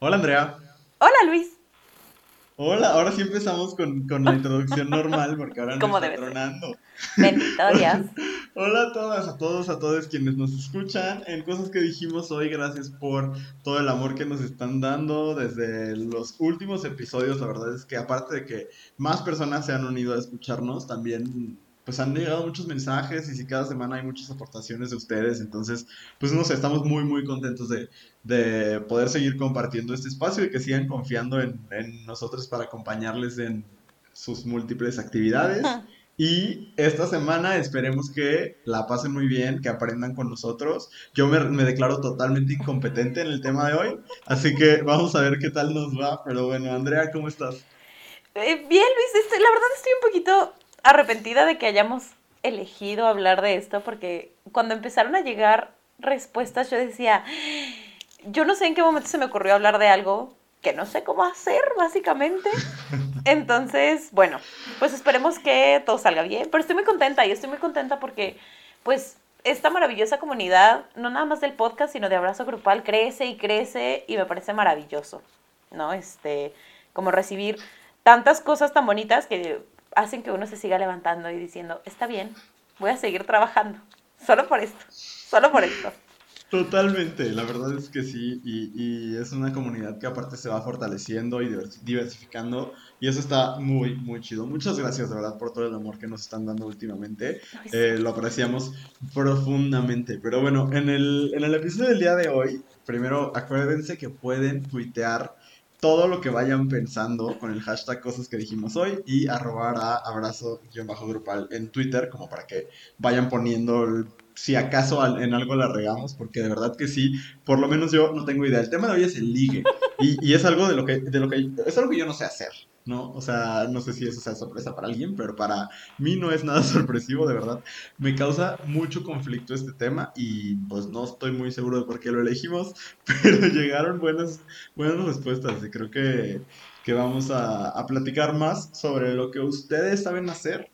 Hola Andrea. Hola Luis. Hola, ahora sí empezamos con, la introducción normal porque ahora nos está tronando. Hola a todas, a todos, a todos quienes nos escuchan en cosas que dijimos hoy. Gracias por todo el amor que nos están dando desde los últimos episodios. La verdad es que aparte de que más personas se han unido a escucharnos, también pues han llegado muchos mensajes y si cada semana hay muchas aportaciones de ustedes, entonces, pues no sé, estamos muy, muy contentos de, de poder seguir compartiendo este espacio y que sigan confiando en, en nosotros para acompañarles en sus múltiples actividades. Y esta semana esperemos que la pasen muy bien, que aprendan con nosotros. Yo me, me, declaro totalmente incompetente en el tema de hoy, así que vamos a ver qué tal nos va. Pero bueno, Andrea, ¿cómo estás? Eh, bien, Luis, este, la verdad estoy un poquito arrepentida de que hayamos elegido hablar de esto, porque cuando empezaron a llegar respuestas yo decía, yo no sé en qué momento se me ocurrió hablar de algo que no sé cómo hacer, básicamente. Entonces, bueno, pues esperemos que todo salga bien, pero estoy muy contenta y estoy muy contenta porque, pues, esta maravillosa comunidad, no nada más del podcast, sino de abrazo grupal, crece y crece y me parece maravilloso, ¿no? Este, como recibir tantas cosas tan bonitas que hacen que uno se siga levantando y diciendo, está bien, voy a seguir trabajando. Solo por esto, solo por esto. Totalmente, la verdad es que sí, y, es una comunidad que aparte se va fortaleciendo y diversificando, y eso está muy, muy chido. Muchas gracias de verdad por todo el amor que nos están dando últimamente, eh, lo apreciamos profundamente. Pero bueno, en el, en el episodio del día de hoy, primero acuérdense que pueden tuitear todo lo que vayan pensando con el hashtag cosas que dijimos hoy y arrobar a abrazo-grupal en Twitter como para que vayan poniendo si acaso en algo la regamos, porque de verdad que sí, por lo menos yo no tengo idea. El tema de hoy es el ligue y, y es algo de lo que, de lo que, es algo que yo no sé hacer. ¿No? O sea, no sé si eso sea sorpresa para alguien, pero para mí no es nada sorpresivo, de verdad. Me causa mucho conflicto este tema y pues no estoy muy seguro de por qué lo elegimos, pero llegaron buenas, buenas respuestas y creo que, que vamos a, a, platicar más sobre lo que ustedes saben hacer.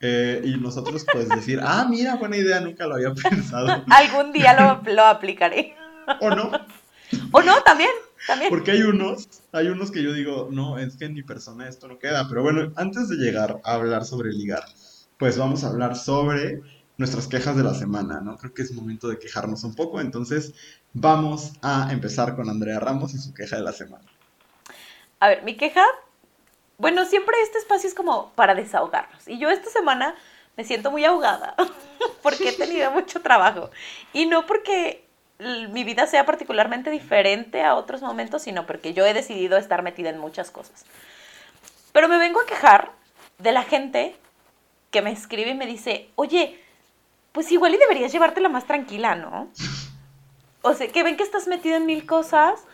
Eh, y nosotros pues decir, ah, mira, buena idea, nunca lo había pensado. Algún día lo, lo aplicaré. ¿O no? ¿O no? También. Porque hay unos, hay unos que yo digo, no, es que en mi persona esto no queda. Pero bueno, antes de llegar a hablar sobre ligar, pues vamos a hablar sobre nuestras quejas de la semana, ¿no? Creo que es momento de quejarnos un poco, entonces vamos a empezar con Andrea Ramos y su queja de la semana. A ver, mi queja, bueno, siempre este espacio es como para desahogarnos. Y yo esta semana me siento muy ahogada porque he tenido mucho trabajo. Y no porque mi vida sea particularmente diferente a otros momentos, sino porque yo he decidido estar metida en muchas cosas. Pero me vengo a quejar de la gente que me escribe y me dice, oye, pues igual y deberías llevártela más tranquila, ¿no? O sea, que ven que estás metida en mil cosas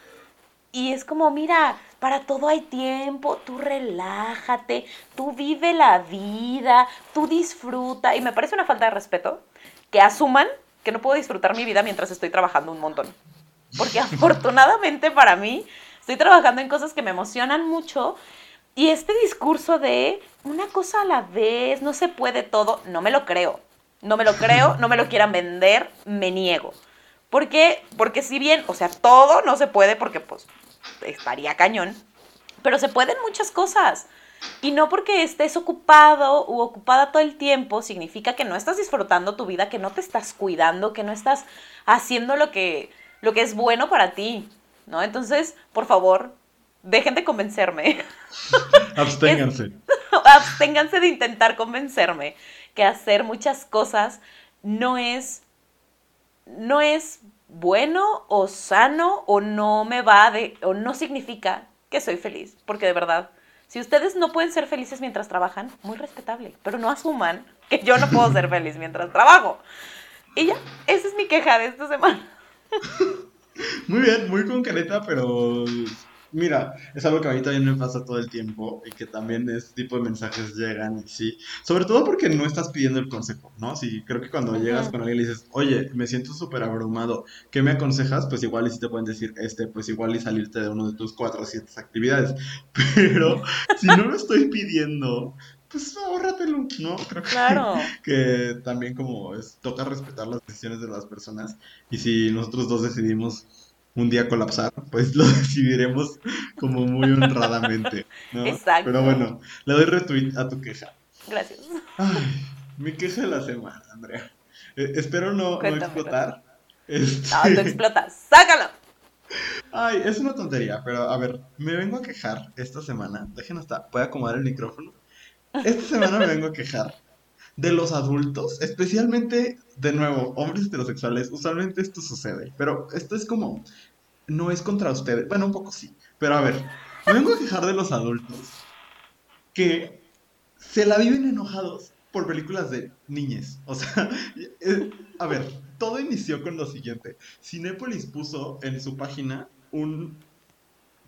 y es como, mira, para todo hay tiempo, tú relájate, tú vive la vida, tú disfruta. Y me parece una falta de respeto que asuman que no puedo disfrutar mi vida mientras estoy trabajando un montón. Porque afortunadamente para mí estoy trabajando en cosas que me emocionan mucho y este discurso de una cosa a la vez, no se puede todo, no me lo creo. No me lo creo, no me lo quieran vender, me niego. ¿Por qué? Porque si bien, o sea, todo no se puede porque pues estaría cañón, pero se pueden muchas cosas. Y no porque estés ocupado u ocupada todo el tiempo significa que no estás disfrutando tu vida, que no te estás cuidando, que no estás haciendo lo que, lo que es bueno para ti, ¿no? Entonces, por favor, dejen de convencerme. Absténganse. Absténganse de intentar convencerme que hacer muchas cosas no es, no es bueno o sano o no me va de, o no significa que soy feliz, porque de verdad si ustedes no pueden ser felices mientras trabajan, muy respetable, pero no asuman que yo no puedo ser feliz mientras trabajo. Y ya, esa es mi queja de esta semana. Muy bien, muy concreta, pero Mira, es algo que a mí también me pasa todo el tiempo y que también este tipo de mensajes llegan y sí. Sobre todo porque no estás pidiendo el consejo, ¿no? Sí, creo que cuando llegas con alguien y le dices, oye, me siento súper abrumado, ¿qué me aconsejas? Pues igual y si te pueden decir, este, pues igual y salirte de uno de tus cuatro o siete actividades. Pero si no lo estoy pidiendo, pues ahórratelo, ¿no? Creo que, claro. que también como es, toca respetar las decisiones de las personas y si nosotros dos decidimos un día colapsar, pues lo decidiremos como muy honradamente, ¿no? Exacto. Pero bueno, le doy retweet a tu queja. Gracias. Ay, mi queja de la semana, Andrea. Eh, espero no, no explotar. Este, No, tú explotas. ¡Sácalo! Ay, es una tontería, pero a ver, me vengo a quejar esta semana. Dejen hasta, voy a acomodar el micrófono. Esta semana me vengo a quejar de los adultos, especialmente, de nuevo, hombres heterosexuales. Usualmente esto sucede, pero esto es como, no es contra ustedes. Bueno, un poco sí, pero a ver, me vengo a quejar de los adultos que se la viven enojados por películas de niñes. O sea, eh, a ver, todo inició con lo siguiente. Cinépolis puso en su página un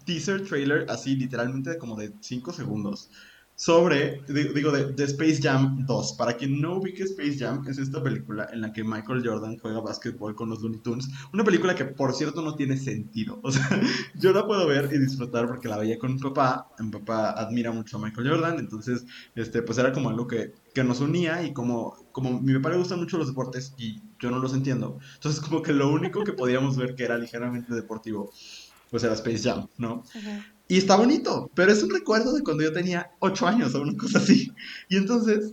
teaser trailer así literalmente como de 5 segundos sobre, di- digo, de, de Space Jam 2. Para quien no ubique Space Jam, es esta película en la que Michael Jordan juega básquetbol con los Looney Tunes. Una película que, por cierto, no tiene sentido. O sea, yo la puedo ver y disfrutar porque la veía con mi papá. Mi papá admira mucho a Michael Jordan, entonces, este, pues era como algo que, que nos unía y como, como mi papá le gustan mucho los deportes y yo no los entiendo. Entonces, como que lo único que podíamos ver que era ligeramente deportivo, pues era Space Jam, ¿no? Y está bonito, pero es un recuerdo de cuando yo tenía 8 años o una cosa así. Y entonces,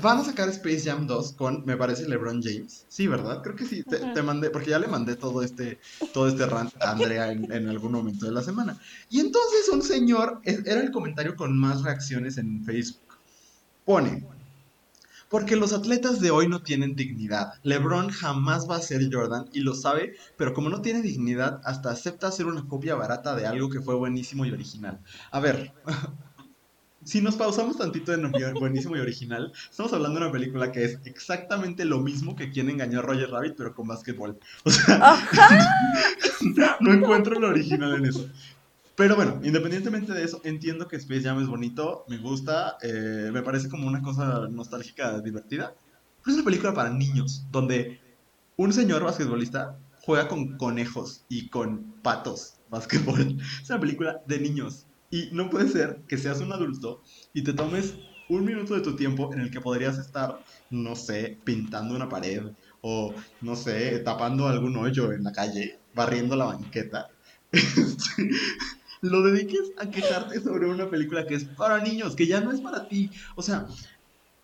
van a sacar Space Jam 2 con, me parece, LeBron James. Sí, ¿verdad? Creo que sí, te, mandé, porque ya le mandé todo este, todo este rant a Andrea en, en algún momento de la semana. Y entonces un señor, es- era el comentario con más reacciones en Facebook, pone, porque los atletas de hoy no tienen dignidad. LeBron jamás va a ser Jordan y lo sabe, pero como no tiene dignidad, hasta acepta hacer una copia barata de algo que fue buenísimo y original. A ver, si nos pausamos tantito en buenísimo y original, estamos hablando de una película que es exactamente lo mismo que quien engañó a Roger Rabbit, pero con básquetbol. O sea, no encuentro lo original en eso. Pero bueno, independientemente de eso, entiendo que Space Jam es bonito, me gusta, eh, me parece como una cosa nostálgica, divertida. Pero es una película para niños, donde un señor basquetbolista juega con conejos y con patos basquetbol. Es una película de niños. Y no puede ser que seas un adulto y te tomes un minuto de tu tiempo en el que podrías estar, no sé, pintando una pared o, no sé, tapando algún hoyo en la calle, barriendo la banqueta. Lo dediques a quejarte sobre una película que es para niños, que ya no es para ti. O sea,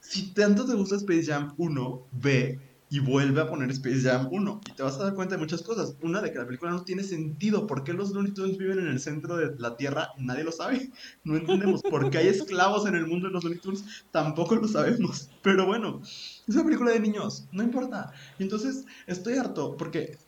si tanto te gusta Space Jam 1, ve y vuelve a poner Space Jam 1 y te vas a dar cuenta de muchas cosas. Una, de que la película no tiene sentido. ¿Por qué los Looney Tunes viven en el centro de la Tierra? Nadie lo sabe. No entendemos. ¿Por qué hay esclavos en el mundo de los Looney Tunes? Tampoco lo sabemos. Pero bueno, es una película de niños. No importa. Entonces estoy harto porque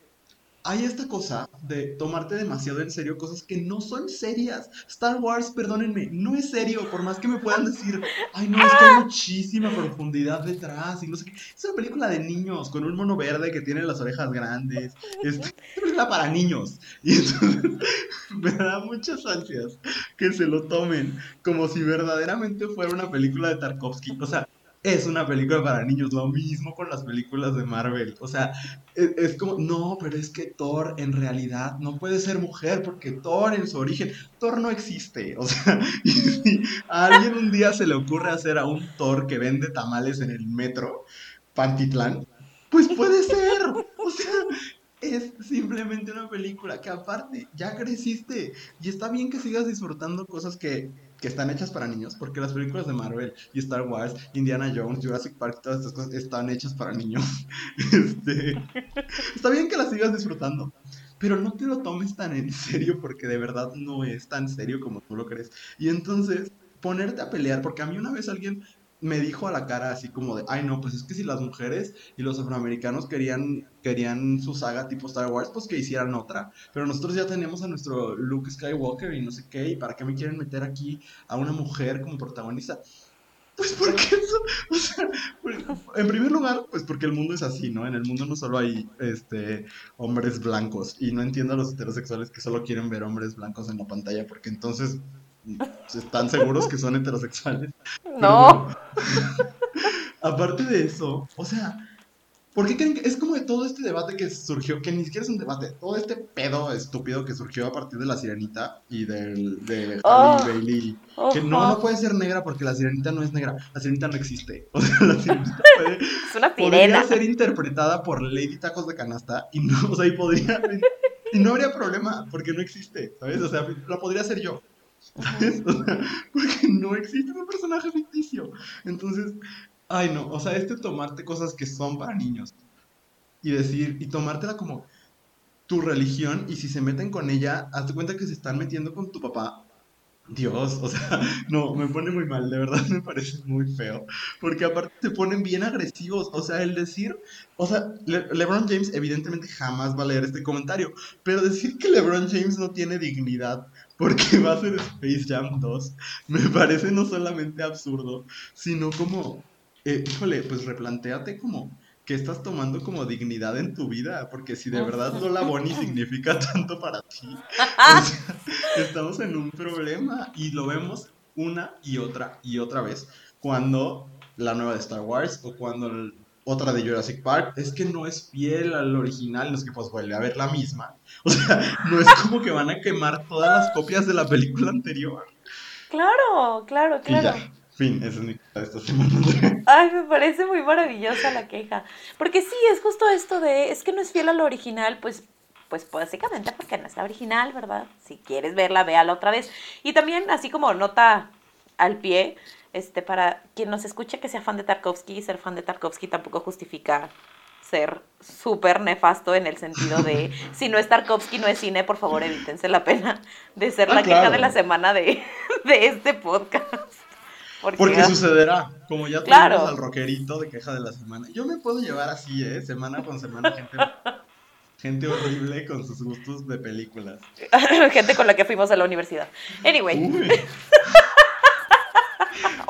hay esta cosa de tomarte demasiado en serio cosas que no son serias. Star Wars, perdónenme, no es serio, por más que me puedan decir, ay no, es que hay muchísima profundidad detrás y no sé qué. Es una película de niños con un mono verde que tiene las orejas grandes. Es una película para niños. Y entonces me da muchas ansias que se lo tomen como si verdaderamente fuera una película de Tarkovsky. O sea, es una película para niños, lo mismo con las películas de Marvel. O sea, es, es como, no, pero es que Thor en realidad no puede ser mujer porque Thor en su origen, Thor no existe. O sea, y si a alguien un día se le ocurre hacer a un Thor que vende tamales en el metro, Pantitlán, pues puede ser. O sea, es simplemente una película que aparte ya creciste y está bien que sigas disfrutando cosas que, que están hechas para niños, porque las películas de Marvel y Star Wars, Indiana Jones, Jurassic Park, todas estas cosas están hechas para niños. Este, está bien que las sigas disfrutando, pero no te lo tomes tan en serio porque de verdad no es tan serio como tú lo crees. Y entonces, ponerte a pelear, porque a mí una vez alguien me dijo a la cara así como de, ay no, pues es que si las mujeres y los afroamericanos querían, querían su saga tipo Star Wars, pues que hicieran otra. Pero nosotros ya tenemos a nuestro Luke Skywalker y no sé qué, y para qué me quieren meter aquí a una mujer como protagonista. Pues porque eso, o sea, pues, en primer lugar, pues porque el mundo es así, ¿no? En el mundo no solo hay este hombres blancos y no entiendo a los heterosexuales que solo quieren ver hombres blancos en la pantalla porque entonces están seguros que son heterosexuales. No. Aparte de eso, o sea, ¿por qué creen que es como de todo este debate que surgió, que ni siquiera es un debate, todo este pedo estúpido que surgió a partir de la sirenita y del, de Oh. Bailey? Que no, puede ser negra porque la sirenita no es negra, la sirenita no existe. O sea, la sirenita puede, Es una podría ser interpretada por Lady Tacos de Canasta y no, o sea, y podría Y no habría problema, porque no existe, ¿sabes? O sea, la podría hacer yo. ¿Sabes? O sea, porque no existe un personaje ficticio. Entonces, ay no, o sea, este tomarte cosas que son para niños y decir, y tomártela como tu religión, y si se meten con ella, hazte cuenta que se están metiendo con tu papá Dios, o sea, no, me pone muy mal, de verdad me parece muy feo, porque aparte se ponen bien agresivos, o sea, el decir, o sea, LeBron James evidentemente jamás va a leer este comentario, pero decir que LeBron James no tiene dignidad porque va a ser Space Jam 2, me parece no solamente absurdo, sino como, eh, híjole, pues replantéate como que estás tomando como dignidad en tu vida, porque si de verdad Lola Bonnie significa tanto para ti, estamos en un problema y lo vemos una y otra y otra vez cuando la nueva de Star Wars o cuando otra de Jurassic Park es que no es fiel al original, no es que pues vuelve a ver la misma, o sea, no es como que van a quemar todas las copias de la película anterior. Claro, claro, claro. Fin, esa es mi de esta semana. Ay, me parece muy maravillosa la queja. Porque sí, es justo esto de, es que no es fiel a lo original, pues, pues básicamente porque no es la original, ¿verdad? Si quieres verla, véala otra vez. Y también, así como nota al pie, este, para quien nos escuche que sea fan de Tarkovsky, ser fan de Tarkovsky tampoco justifica ser súper nefasto en el sentido de si no es Tarkovsky, no es cine, por favor evítense la pena de ser ah, la queja de la semana de, de este podcast. Porque, sucederá, como ya tenemos al rockerito de queja de la semana. Yo me puedo llevar así, ¿eh? Semana con semana, gente, gente horrible con sus gustos de películas. gente con la que fuimos a la universidad. Anyway.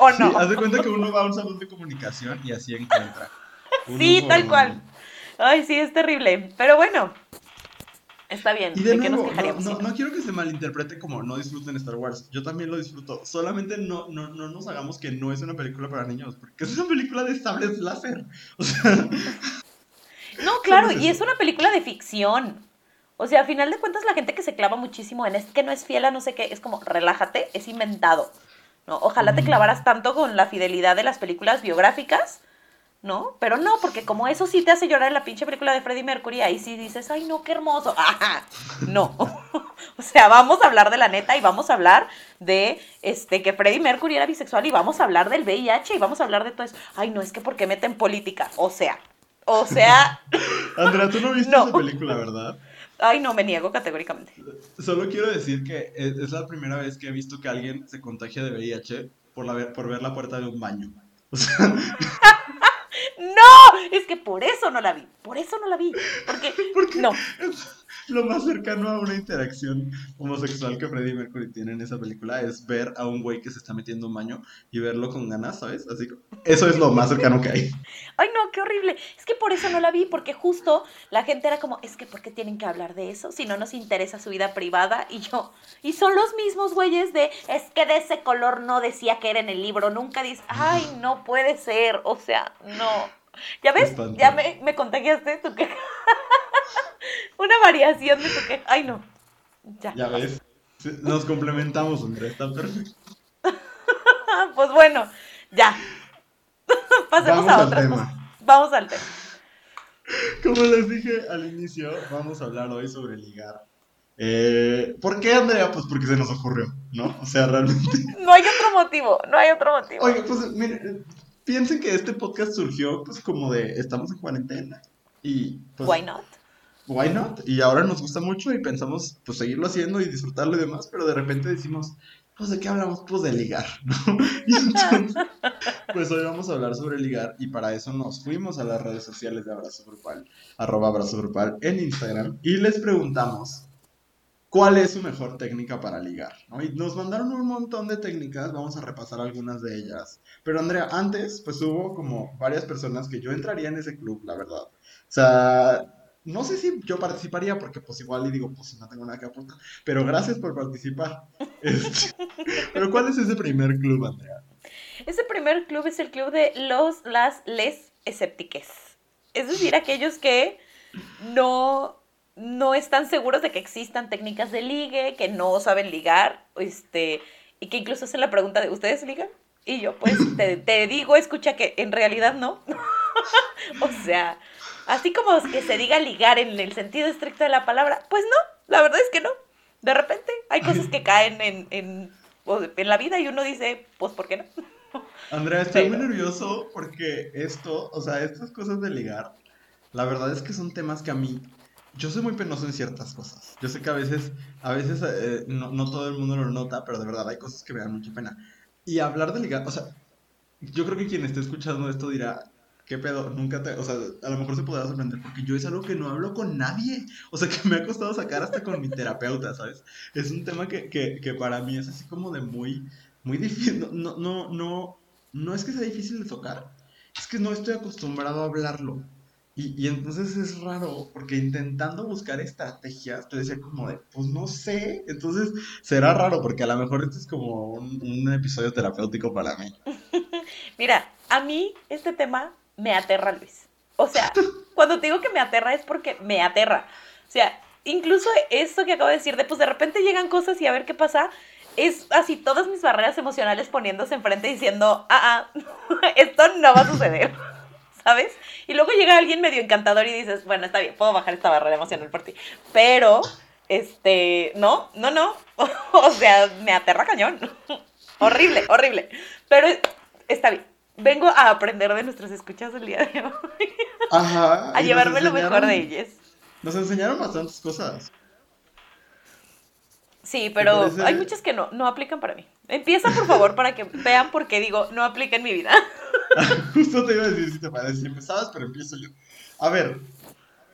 ¿O no? haz de cuenta que uno va a un salón de comunicación y así encuentra. sí, tal cual. Ay, sí, es terrible. Pero bueno, Está bien. Y de, nuevo, no, quiero que se malinterprete como no disfruten Star Wars. Yo también lo disfruto. Solamente no, no, no nos hagamos que no es una película para niños, porque es una película de sables láser. O sea. No, claro, y es una película de ficción. O sea, a final de cuentas, la gente que se clava muchísimo en es que no es fiel a no sé qué, es como, relájate, es inventado. ¿No? Ojalá te clavaras tanto con la fidelidad de las películas biográficas ¿no? Pero no, porque como eso sí te hace llorar en la pinche película de Freddie Mercury, ahí sí dices, ay, no, qué hermoso. no. o sea, vamos a hablar de la neta y vamos a hablar de este que Freddie Mercury era bisexual y vamos a hablar del VIH y vamos a hablar de todo eso. Ay, no, es que porque meten política. O sea, o sea. Andrea, tú no viste esa película, ¿verdad? Ay, no, me niego categóricamente. Solo quiero decir que es la primera vez que he visto que alguien se contagia de VIH por, la, por ver la puerta de un baño. O sea. No, es que por eso no la vi, por eso no la vi, porque, porque no. lo más cercano a una interacción homosexual que Freddie Mercury tiene en esa película es ver a un güey que se está metiendo un baño y verlo con ganas, ¿sabes? Así eso es lo más cercano que hay. Ay, no, qué horrible. Es que por eso no la vi, porque justo la gente era como, es que ¿por qué tienen que hablar de eso? Si no nos interesa su vida privada. Y yo, y son los mismos güeyes de, es que de ese color no decía que era en el libro, nunca dice, ay, no puede ser, o sea, no. ¿Ya ves? Ya me, me contagiaste tu queja. Una variación de tu queja. Ay, no. Ya. Ya ves. Nos complementamos, Andrea. Está perfecto. pues bueno, ya. Pasemos a otra cosa. Vamos al tema. Como les dije al inicio, vamos a hablar hoy sobre ligar. Eh, ¿Por qué, Andrea? Pues porque se nos ocurrió, ¿no? O sea, realmente. No hay otro motivo, no hay otro motivo. Oye, pues mire, piensen que este podcast surgió pues como de estamos en cuarentena y pues, why not why not y ahora nos gusta mucho y pensamos pues seguirlo haciendo y disfrutarlo y demás pero de repente decimos pues de qué hablamos pues de ligar ¿no? entonces pues hoy vamos a hablar sobre ligar y para eso nos fuimos a las redes sociales de Abrazo Grupal arroba Abrazo Grupal en Instagram y les preguntamos cuál es su mejor técnica para ligar. ¿no? Y nos mandaron un montón de técnicas, vamos a repasar algunas de ellas. Pero Andrea, antes, pues hubo como varias personas que yo entraría en ese club, la verdad. O sea, no sé si yo participaría, porque pues igual y digo, pues no tengo nada que aportar, pero gracias por participar. Este, pero ¿cuál es ese primer club, Andrea? Ese primer club es el club de los, las, les escéptiques. Es decir, aquellos que no no están seguros de que existan técnicas de ligue, que no saben ligar, este, y que incluso hacen la pregunta de ¿ustedes ligan? Y yo pues te, digo, escucha que en realidad no. O sea, así como que se diga ligar en el sentido estricto de la palabra, pues no, la verdad es que no. De repente hay cosas que caen en, en, en la vida y uno dice, pues ¿por qué no? Andrea, estoy muy nervioso porque esto, o sea, estas cosas de ligar, la verdad es que son temas que a mí, yo soy muy penoso en ciertas cosas. Yo sé que a veces, a veces eh, no, no todo el mundo lo nota, pero de verdad hay cosas que me dan mucha pena. Y hablar de ligar, o sea, yo creo que quien esté escuchando esto dirá, ¿qué pedo? Nunca te, o sea, a lo mejor se podrá sorprender porque yo es algo que no hablo con nadie. O sea, que me ha costado sacar hasta con mi terapeuta, ¿sabes? Es un tema que, que, que para mí es así como de muy, muy difícil. No, no, no, no es que sea difícil de tocar, es que no estoy acostumbrado a hablarlo. Y, y, entonces es raro, porque intentando buscar estrategias, te decía como de, pues no sé, entonces será raro, porque a lo mejor esto es como un, un episodio terapéutico para mí. Mira, a mí este tema me aterra, Luis. O sea, cuando te digo que me aterra es porque me aterra. O sea, incluso esto que acabo de decir, de pues de repente llegan cosas y a ver qué pasa, es así todas mis barreras emocionales poniéndose enfrente diciendo, ah, ah, esto no va a suceder. ¿Sabes? Y luego llega alguien medio encantador y dices, bueno, está bien, puedo bajar esta barrera emocional por ti. Pero, este, no, no, no. o sea, me aterra cañón. horrible, horrible. Pero está bien. Vengo a aprender de nuestras escuchas el día de hoy. Ajá. a llevarme lo mejor de ellas. Nos enseñaron bastantes cosas. Sí, pero hay muchas que no, no aplican para mí. Empieza, por favor, para que vean por qué digo, no aplica en mi vida. Justo te iba a decir si te parece. Empezabas, pero empiezo yo. A ver,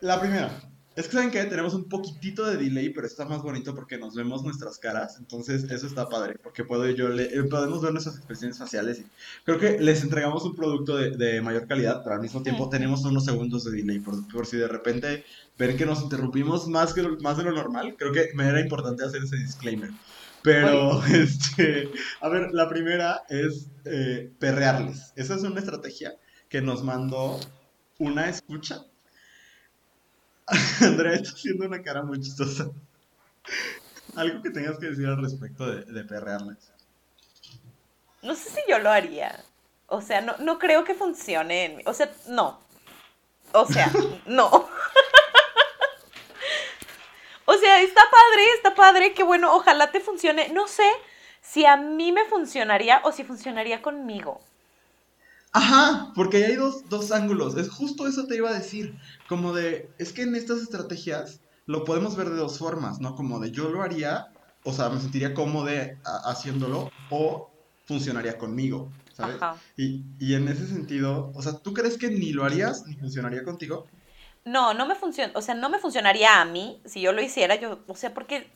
la primera. Es que saben que tenemos un poquitito de delay, pero está más bonito porque nos vemos nuestras caras. Entonces, eso está padre. Porque puedo yo le, eh, podemos ver nuestras expresiones faciales. creo que les entregamos un producto de, de mayor calidad, pero al mismo tiempo tenemos unos segundos de delay. Por, por, si de repente ven que nos interrumpimos más, que, más de lo normal, creo que me era importante hacer ese disclaimer. Pero, este, a ver, la primera es eh, perrearles. Esa es una estrategia que nos mandó una escucha. Andrea está haciendo una cara muy chistosa. Algo que tengas que decir al respecto de, de perrearles. No sé si yo lo haría. O sea, no, no creo que funcione. En, o sea, no. O sea, no. O sea, está padre, está padre, que bueno, ojalá te funcione. No sé si a mí me funcionaría o si funcionaría conmigo. Ajá, porque hay dos, dos ángulos. Es justo eso te iba a decir. Como de, es que en estas estrategias lo podemos ver de dos formas, ¿no? Como de yo lo haría, o sea, me sentiría cómodo haciéndolo, o funcionaría conmigo, ¿sabes? Ajá. Y, y en ese sentido, o sea, ¿tú crees que ni lo harías ni funcionaría contigo? No, no me funciona, o sea, no me funcionaría a mí si yo lo hiciera, yo, o sea, porque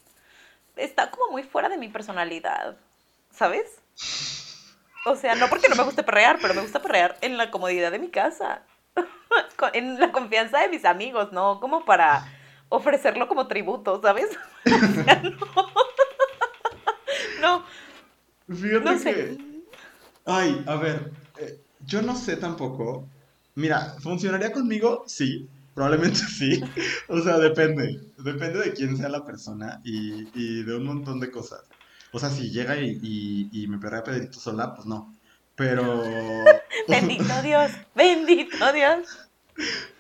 está como muy fuera de mi personalidad, ¿sabes? O sea, no porque no me guste perrear, pero me gusta perrear en la comodidad de mi casa, en la confianza de mis amigos, ¿no? Como para ofrecerlo como tributo, ¿sabes? O sea, no. no. Fíjate no sé. que... Ay, a ver, eh, yo no sé tampoco. Mira, ¿funcionaría conmigo? Sí. Probablemente sí. O sea, depende. Depende de quién sea la persona y, y de un montón de cosas. O sea, si llega y, y, y me perrea Pedrito sola, pues no. Pero. bendito Dios, bendito Dios.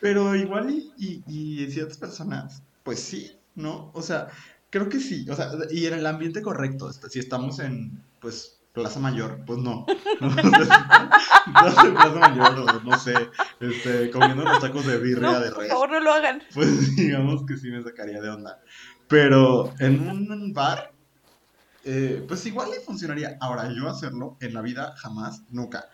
Pero igual y, y, y ciertas personas, pues sí, ¿no? O sea, creo que sí. O sea, y en el ambiente correcto. Si estamos en, pues, Plaza Mayor, pues no. No, no Plaza Mayor, no sé, este, comiendo los tacos de birria de res. Por favor, no lo hagan. Pues digamos que sí me sacaría de onda. Pero en un bar, eh, pues igual le funcionaría. Ahora, yo hacerlo en la vida jamás, nunca.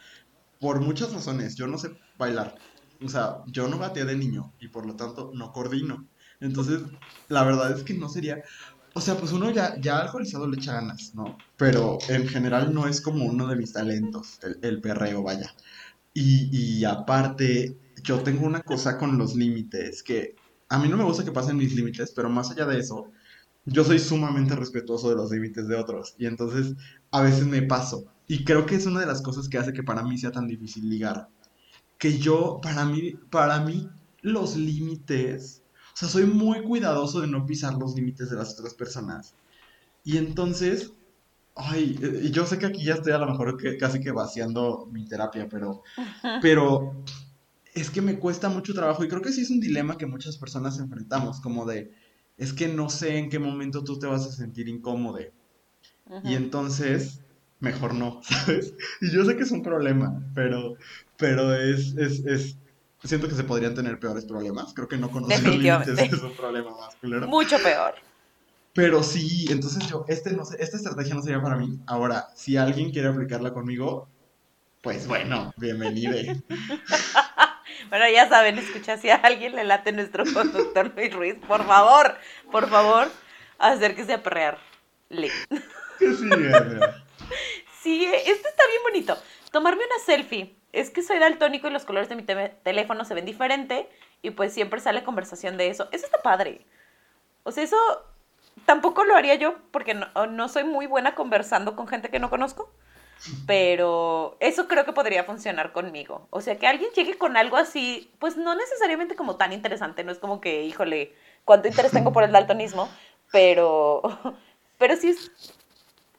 Por muchas razones, yo no sé bailar. O sea, yo no bateé de niño y por lo tanto no coordino. Entonces, la verdad es que no sería. O sea, pues uno ya, ya alcoholizado le echa ganas, ¿no? Pero en general no es como uno de mis talentos, el, el perreo, vaya. Y, y, aparte, yo tengo una cosa con los límites, que a mí no me gusta que pasen mis límites, pero más allá de eso, yo soy sumamente respetuoso de los límites de otros. Y entonces, a veces me paso. Y creo que es una de las cosas que hace que para mí sea tan difícil ligar. Que yo, para mí, para mí, los límites o sea, soy muy cuidadoso de no pisar los límites de las otras personas. Y entonces, ay, y yo sé que aquí ya estoy a lo mejor que, casi que vaciando mi terapia, pero, pero es que me cuesta mucho trabajo y creo que sí es un dilema que muchas personas enfrentamos, como de, es que no sé en qué momento tú te vas a sentir incómodo. Y entonces, mejor no, ¿sabes? Y yo sé que es un problema, pero, pero es, es, es, siento que se podrían tener peores problemas. Creo que no conocer límites es un problema más culero. Mucho peor. Pero sí, entonces yo, este no sé, esta estrategia no sería para mí. Ahora, si alguien quiere aplicarla conmigo, pues bueno, bienvenido. bueno, ya saben, escucha, si a alguien le late nuestro conductor Luis Ruiz, por favor, por favor, acérquese a perrear. Le. ¿Qué sigue? Sí, esto está bien bonito. Tomarme una selfie. Es que soy daltónico y los colores de mi teléfono se ven diferente y pues siempre sale conversación de eso. Eso está padre. O sea, eso tampoco lo haría yo porque no, no soy muy buena conversando con gente que no conozco. Pero eso creo que podría funcionar conmigo. O sea, que alguien llegue con algo así, pues no necesariamente como tan interesante, no es como que, híjole, cuánto interés tengo por el daltonismo, pero, pero sí es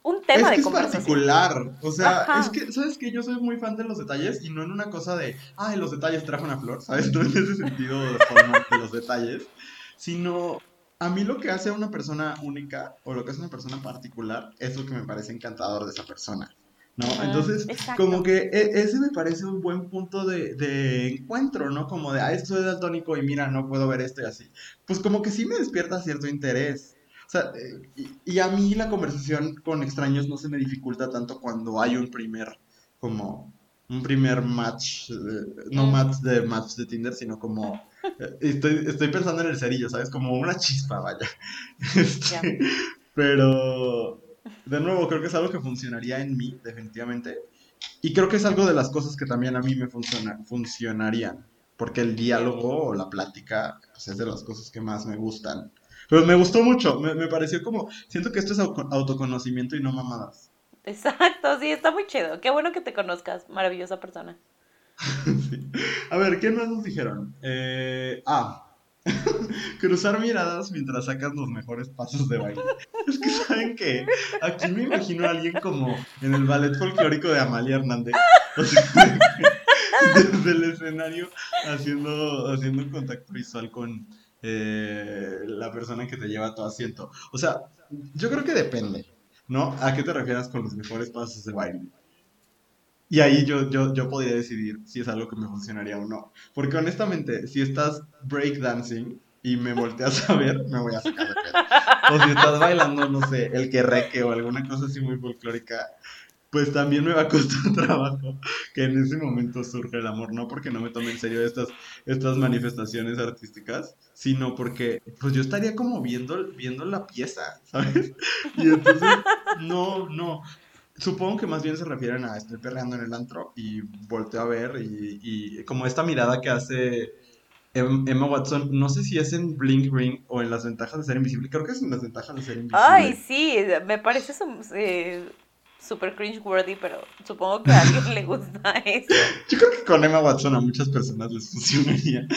un tema es de conversación. Es particular. O sea, es que, ¿sabes que Yo soy muy fan de los detalles y no en una cosa de, ay, los detalles trajo una flor, ¿sabes? No en ese sentido de, de los detalles, sino a mí lo que hace a una persona única o lo que hace una persona particular es lo que me parece encantador de esa persona. ¿No? Entonces, como que e, ese me parece un buen punto de, encuentro, ¿no? Como de, ah, esto es daltónico y mira, no puedo ver esto y así. Pues como que sí me despierta cierto interés. O sea, eh, y, a mí la conversación con extraños no se me dificulta tanto cuando hay un primer, como, un primer match, eh, no match de match de Tinder, sino como, eh, estoy, estoy pensando en el cerillo, ¿sabes? Como una chispa, vaya. Este, pero de nuevo, creo que es algo que funcionaría en mí, definitivamente. Y creo que es algo de las cosas que también a mí me funciona, funcionarían. Porque el diálogo o la plática pues, es de las cosas que más me gustan. Pero me gustó mucho, me, pareció como, siento que esto es autoconocimiento y no mamadas. Exacto, sí, está muy chido. Qué bueno que te conozcas, maravillosa persona. A ver, ¿qué más nos dijeron? Eh, ah, Cruzar miradas mientras sacas los mejores pasos de baile. Es que saben que aquí me imagino a alguien como en el ballet folclórico de Amalia Hernández. desde el escenario haciendo, haciendo contacto visual con eh, la persona que te lleva a tu asiento. O sea, yo creo que depende, ¿no? ¿A qué te refieres con los mejores pasos de baile? Y ahí yo, yo, yo podría decidir si es algo que me funcionaría o no. Porque honestamente, si estás breakdancing y me volteas a ver, me voy a sacar de pedo. O si estás bailando, no sé, el que reque o alguna cosa así muy folclórica, pues también me va a costar trabajo que en ese momento surja el amor. No porque no me tome en serio estas, estas manifestaciones artísticas, sino porque pues yo estaría como viendo, viendo la pieza, ¿sabes? Y entonces, no, no. Supongo que más bien se refieren a estoy perreando en el antro y volteo a ver y, como esta mirada que hace em, Emma Watson, no sé si es en Blink Ring o en las ventajas de ser invisible, creo que es en las ventajas de ser invisible. Ay, sí, me parece eh, súper cringe worthy, pero supongo que a alguien le gusta eso. Yo creo que con Emma Watson a muchas personas les funcionaría,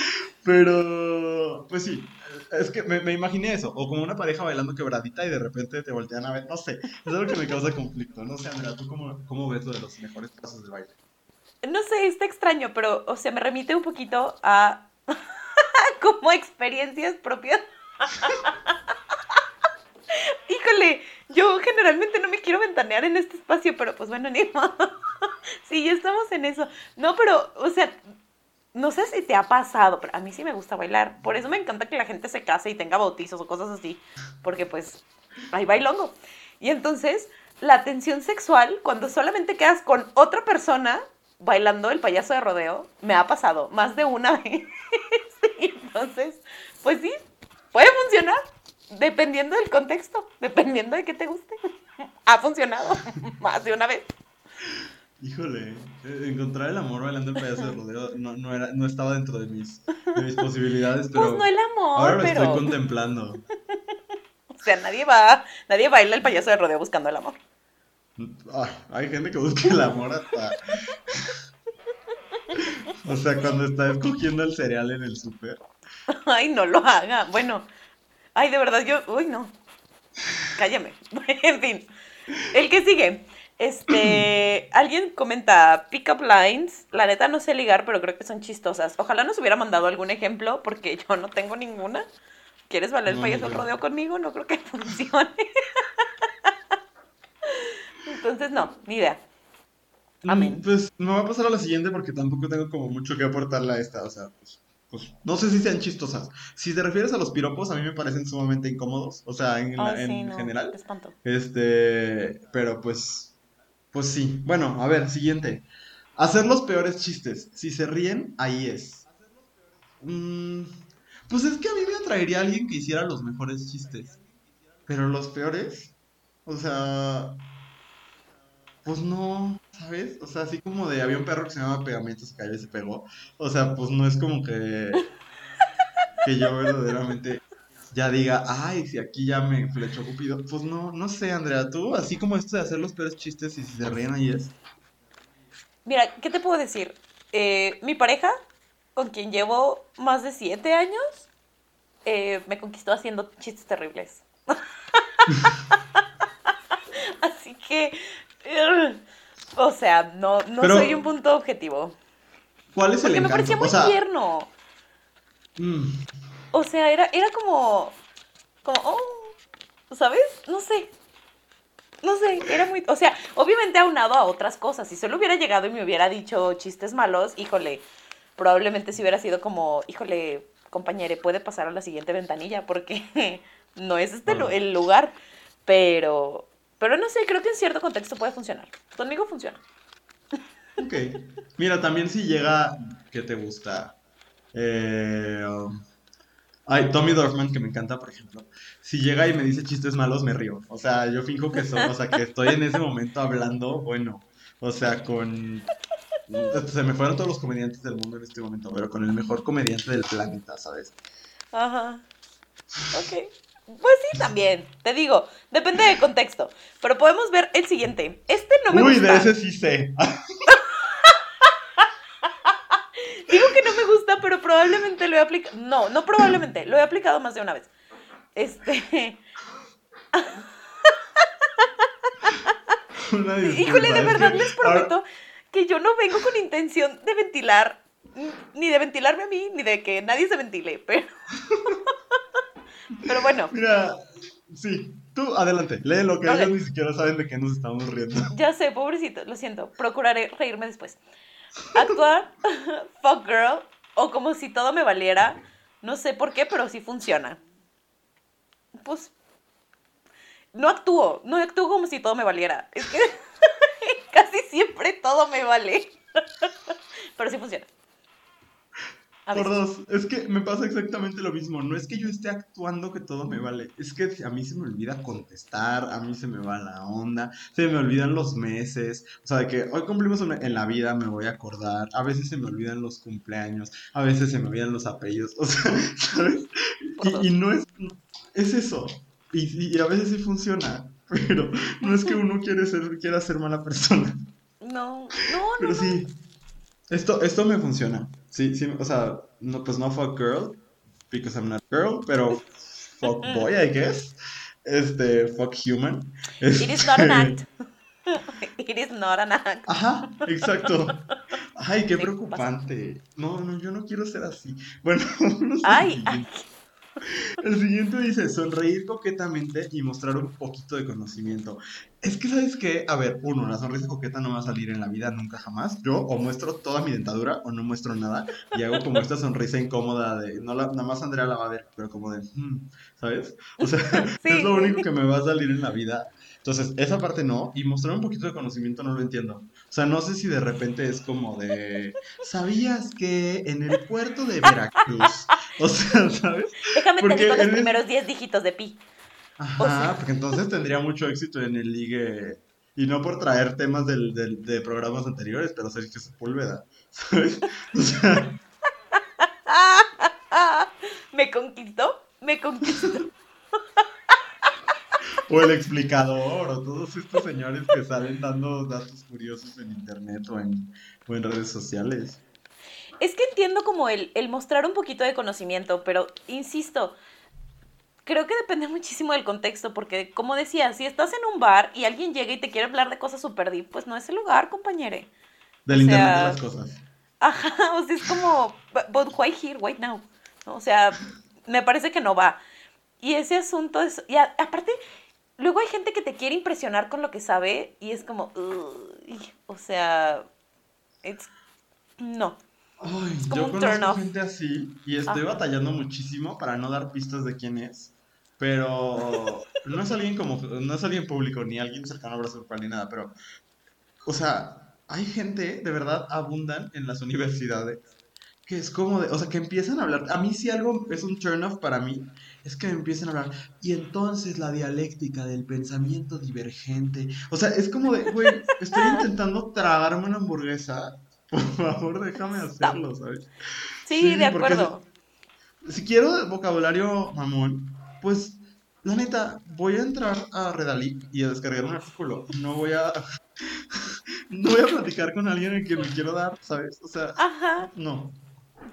pero pues sí, es que me, me, imaginé eso, o como una pareja bailando quebradita y de repente te voltean a ver, no sé, es algo que me causa conflicto, no sé, Andrea, ¿tú cómo, cómo ves lo de los mejores pasos de baile? No sé, está extraño, pero, o sea, me remite un poquito a como experiencias propias. Híjole, yo generalmente no me quiero ventanear en este espacio, pero pues bueno, ni modo. sí, ya estamos en eso. No, pero, o sea, no sé si te ha pasado, pero a mí sí me gusta bailar. Por eso me encanta que la gente se case y tenga bautizos o cosas así, porque pues hay bailongo. Y entonces, la tensión sexual, cuando solamente quedas con otra persona bailando el payaso de rodeo, me ha pasado más de una vez. entonces, pues sí, puede funcionar, dependiendo del contexto, dependiendo de qué te guste. ha funcionado más de una vez. Híjole, eh, encontrar el amor bailando el payaso de rodeo no, no, era, no estaba dentro de mis, de mis posibilidades, pues pero pues no el amor, ahora lo estoy contemplando. o sea, nadie va, nadie baila el payaso de rodeo buscando el amor. Ay, hay gente que busca el amor hasta... o sea, cuando está escogiendo el cereal en el súper. Ay, no lo haga. Bueno, ay, de verdad, yo, uy, no. Cállame. en fin, el que sigue. Este, alguien comenta Pickup Lines. La neta no sé ligar, pero creo que son chistosas. Ojalá nos hubiera mandado algún ejemplo, porque yo no tengo ninguna. ¿Quieres valer el No, payaso no rodeo conmigo? No creo que funcione. Entonces, no, ni idea. Amén. Mm, Pues me voy a pasar a la siguiente porque tampoco tengo como mucho que aportarle a esta. O sea, pues, pues no sé si sean chistosas. Si te refieres a los piropos, a mí me parecen sumamente incómodos. O sea, en, la- Ay, sí, en general. te espanto. Este, pero pues, pues sí. Bueno, a ver, siguiente. Hacer los peores chistes. Si se ríen, ahí es. Mm, pues es que a mí me atraería alguien que hiciera los mejores chistes. Pero los peores, o sea, pues no, ¿sabes? O sea, así como de había un perro que se llamaba Pegamento, se cayó y se pegó. O sea, pues no es como que, que yo verdaderamente ya diga, ay, si aquí ya me flechó Cupido. Pues no, no sé, Andrea, tú, así como esto de hacer los peores chistes y si se ríen ahí es. Mira, ¿qué te puedo decir? Eh, mi pareja, con quien llevo más de siete años, eh, me conquistó haciendo chistes terribles. Así que, o sea, no, no Pero- soy un punto objetivo. ¿Cuál es el Porque me encanto? parecía muy O sea, tierno. mm, O sea, era, era como, como, oh, ¿sabes? No sé. No sé, era muy, o sea, obviamente aunado a otras cosas. Si solo hubiera llegado y me hubiera dicho chistes malos, híjole, probablemente si hubiera sido como, híjole, compañere, puede pasar a la siguiente ventanilla porque no es este el lugar. Pero, pero no sé, creo que en cierto contexto puede funcionar. Conmigo funciona. ok. Mira, también si llega, ¿qué te gusta? Eh, um, ay, Tommy Dorfman, que me encanta, por ejemplo. Si llega y me dice chistes malos, me río. O sea, yo finjo que soy, o sea, que estoy en ese momento hablando, bueno, o sea, con... Se me fueron todos los comediantes del mundo en este momento, pero con el mejor comediante del planeta, ¿sabes? Ajá. Ok. Pues sí, también. Te digo, depende del contexto. Pero podemos ver el siguiente. Este no me Uy, gusta. de ese sí sé. Digo que no me gusta, pero probablemente lo he aplicado. No, no probablemente. Lo he aplicado más de una vez. Este. Híjole, de verdad les prometo que yo no vengo con intención de ventilar. Ni de ventilarme a mí, ni de que nadie se ventile. Pero. Pero bueno. Mira, sí, tú adelante, lee lo que ellos ni siquiera saben de qué nos estamos riendo. Ya sé, pobrecito, lo siento. Procuraré reírme después. Actuar, fuck girl, o como si todo me valiera. No sé por qué, pero sí funciona. Pues. No actúo, no actúo como si todo me valiera. Es que casi siempre todo me vale. pero sí funciona. A Por dos, es que me pasa exactamente lo mismo. No es que yo esté actuando que todo me vale. Es que a mí se me olvida contestar, a mí se me va la onda, se me olvidan los meses. O sea, de que hoy cumplimos una- en la vida, me voy a acordar. A veces se me olvidan los cumpleaños, a veces se me olvidan los apellidos. O sea, ¿sabes? Y, y no es. Es eso. Y, y a veces sí funciona. Pero no es que uno quiere ser, quiera ser mala persona. No, no, no. Pero sí, esto, esto me funciona. Sí, sí, o sea, no, pues no fuck girl, because I'm not girl, pero fuck boy, I guess. Este, fuck human. It is not an Este, act. It is not an act. Ajá, exacto. Ay, qué preocupante. No, no, yo no quiero ser así. Bueno, vámonos al Ay, ay. El siguiente dice, sonreír coquetamente y mostrar un poquito de conocimiento. Es que, ¿sabes qué? A ver, uno, la sonrisa coqueta no va a salir en la vida nunca jamás. Yo o muestro toda mi dentadura o no muestro nada y hago como esta sonrisa incómoda de, no la, nada más Andrea la va a ver, pero como de, "Hmm", ¿sabes? O sea, Sí. es lo único que me va a salir en la vida. Entonces, esa parte no, y mostrar un poquito de conocimiento no lo entiendo. O sea, no sé si de repente es como de, ¿sabías que en el puerto de Veracruz? O sea, ¿sabes? Déjame te Porque digo los primeros 10 dígitos de pi. Ajá, O sea- porque entonces tendría mucho éxito en el ligue. Y no por traer temas del, del- de programas anteriores, pero Sergio Sepúlveda. ¿Sabes? O sea, ¿Me conquistó? Me conquistó. o el explicador, o todos estos señores que salen dando datos curiosos en internet o en, o en redes sociales. Es que entiendo como el, el mostrar un poquito de conocimiento, pero insisto, creo que depende muchísimo del contexto, porque como decía, si estás en un bar y alguien llega y te quiere hablar de cosas super deep, pues no es el lugar, compañere. Del O internet sea, de las cosas. Ajá, o sea, es como, "But- why here, why now? ¿No? O sea, me parece que no va. Y ese asunto es, y a- aparte, luego hay gente que te quiere impresionar con lo que sabe y es como, o sea, it's- no. Ay, Es como yo un conozco turn off. gente así y estoy Ajá. batallando muchísimo para no dar pistas de quién es. Pero no es alguien como, no es alguien público, ni alguien cercano a Brazo Grupal, ni nada, pero, o sea, hay gente, de verdad, abundan en las universidades, que es como de, o sea, que empiezan a hablar, a mí si algo es un turn off para mí, es que me empiecen a hablar, y entonces la dialéctica del pensamiento divergente, o sea, es como de, güey, estoy intentando tragarme una hamburguesa, por favor, déjame hacerlo, ¿sabes? Sí, Sí, de acuerdo. Si quiero vocabulario mamón, pues la neta, voy a entrar a Redalí y a descargar un artículo. No voy a. No voy a platicar con alguien en quien me quiero dar, ¿sabes? O sea, Ajá, no.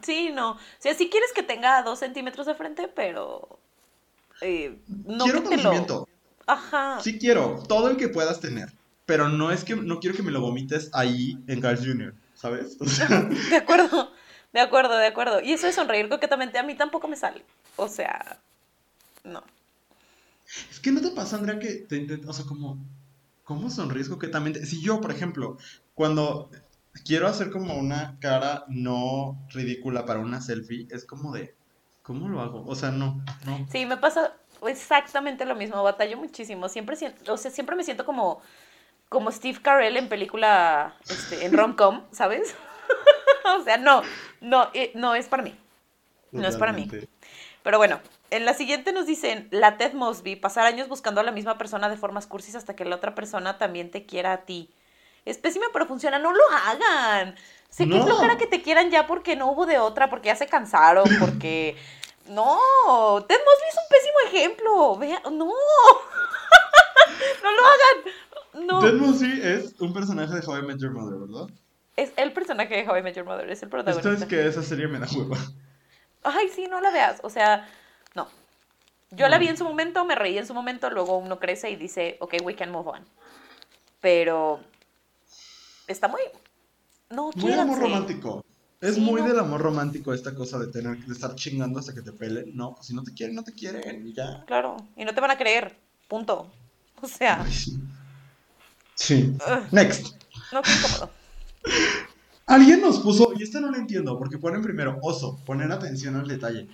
Sí, no. O sea, si quieres que tenga dos centímetros de frente, pero eh, no quiero que te lo... conocimiento. Ajá, Sí quiero, todo el que puedas tener. Pero no es que no quiero que me lo vomites ahí en Carl Jr., ¿sabes? O sea, de acuerdo, de acuerdo, de acuerdo. Y eso de sonreír coquetamente a mí tampoco me sale. O sea, no. es que no te pasa, Andrea, que te o sea, como, ¿cómo sonríes coquetamente? Si yo, por ejemplo, cuando quiero hacer como una cara no ridícula para una selfie, es como de, ¿cómo lo hago? O sea, no, no. Sí, me pasa exactamente lo mismo, batallo muchísimo. Siempre siento, o sea, siempre me siento como, como Steve Carell en película, este, en rom-com, ¿sabes? o sea, no, no, eh, no es para mí. No es para mí. Pero bueno, en la siguiente nos dicen, la Ted Mosby, pasar años buscando a la misma persona de formas cursis hasta que la otra persona también te quiera a ti. Es pésima, pero funciona, no lo hagan. Sé que es No. flojera que te quieran ya porque no hubo de otra, porque ya se cansaron, porque... No, Ted Mosby es un pésimo ejemplo. Vea, no. no lo hagan. No. Ted Mosby es un personaje de How I Met Your Mother, ¿verdad? Es el personaje de How I Met Your Mother, es el Esto protagonista. es que esa serie me da hueva. Ay, sí, no la veas. O sea, no. Yo la vi en su momento, me reí en su momento, luego uno crece y dice, ok, we can move on. Pero está muy... No, Muy amor romántico. Es Sí, muy no. del amor romántico esta cosa de tener de estar chingando hasta que te pelen. No, pues si no te quieren, no te quieren y ya. Claro, y no te van a creer. Punto. O sea, Ay, sí. Next. no, qué incómodo. Alguien nos puso, y esta no la entiendo, porque ponen primero oso, poner atención al detalle.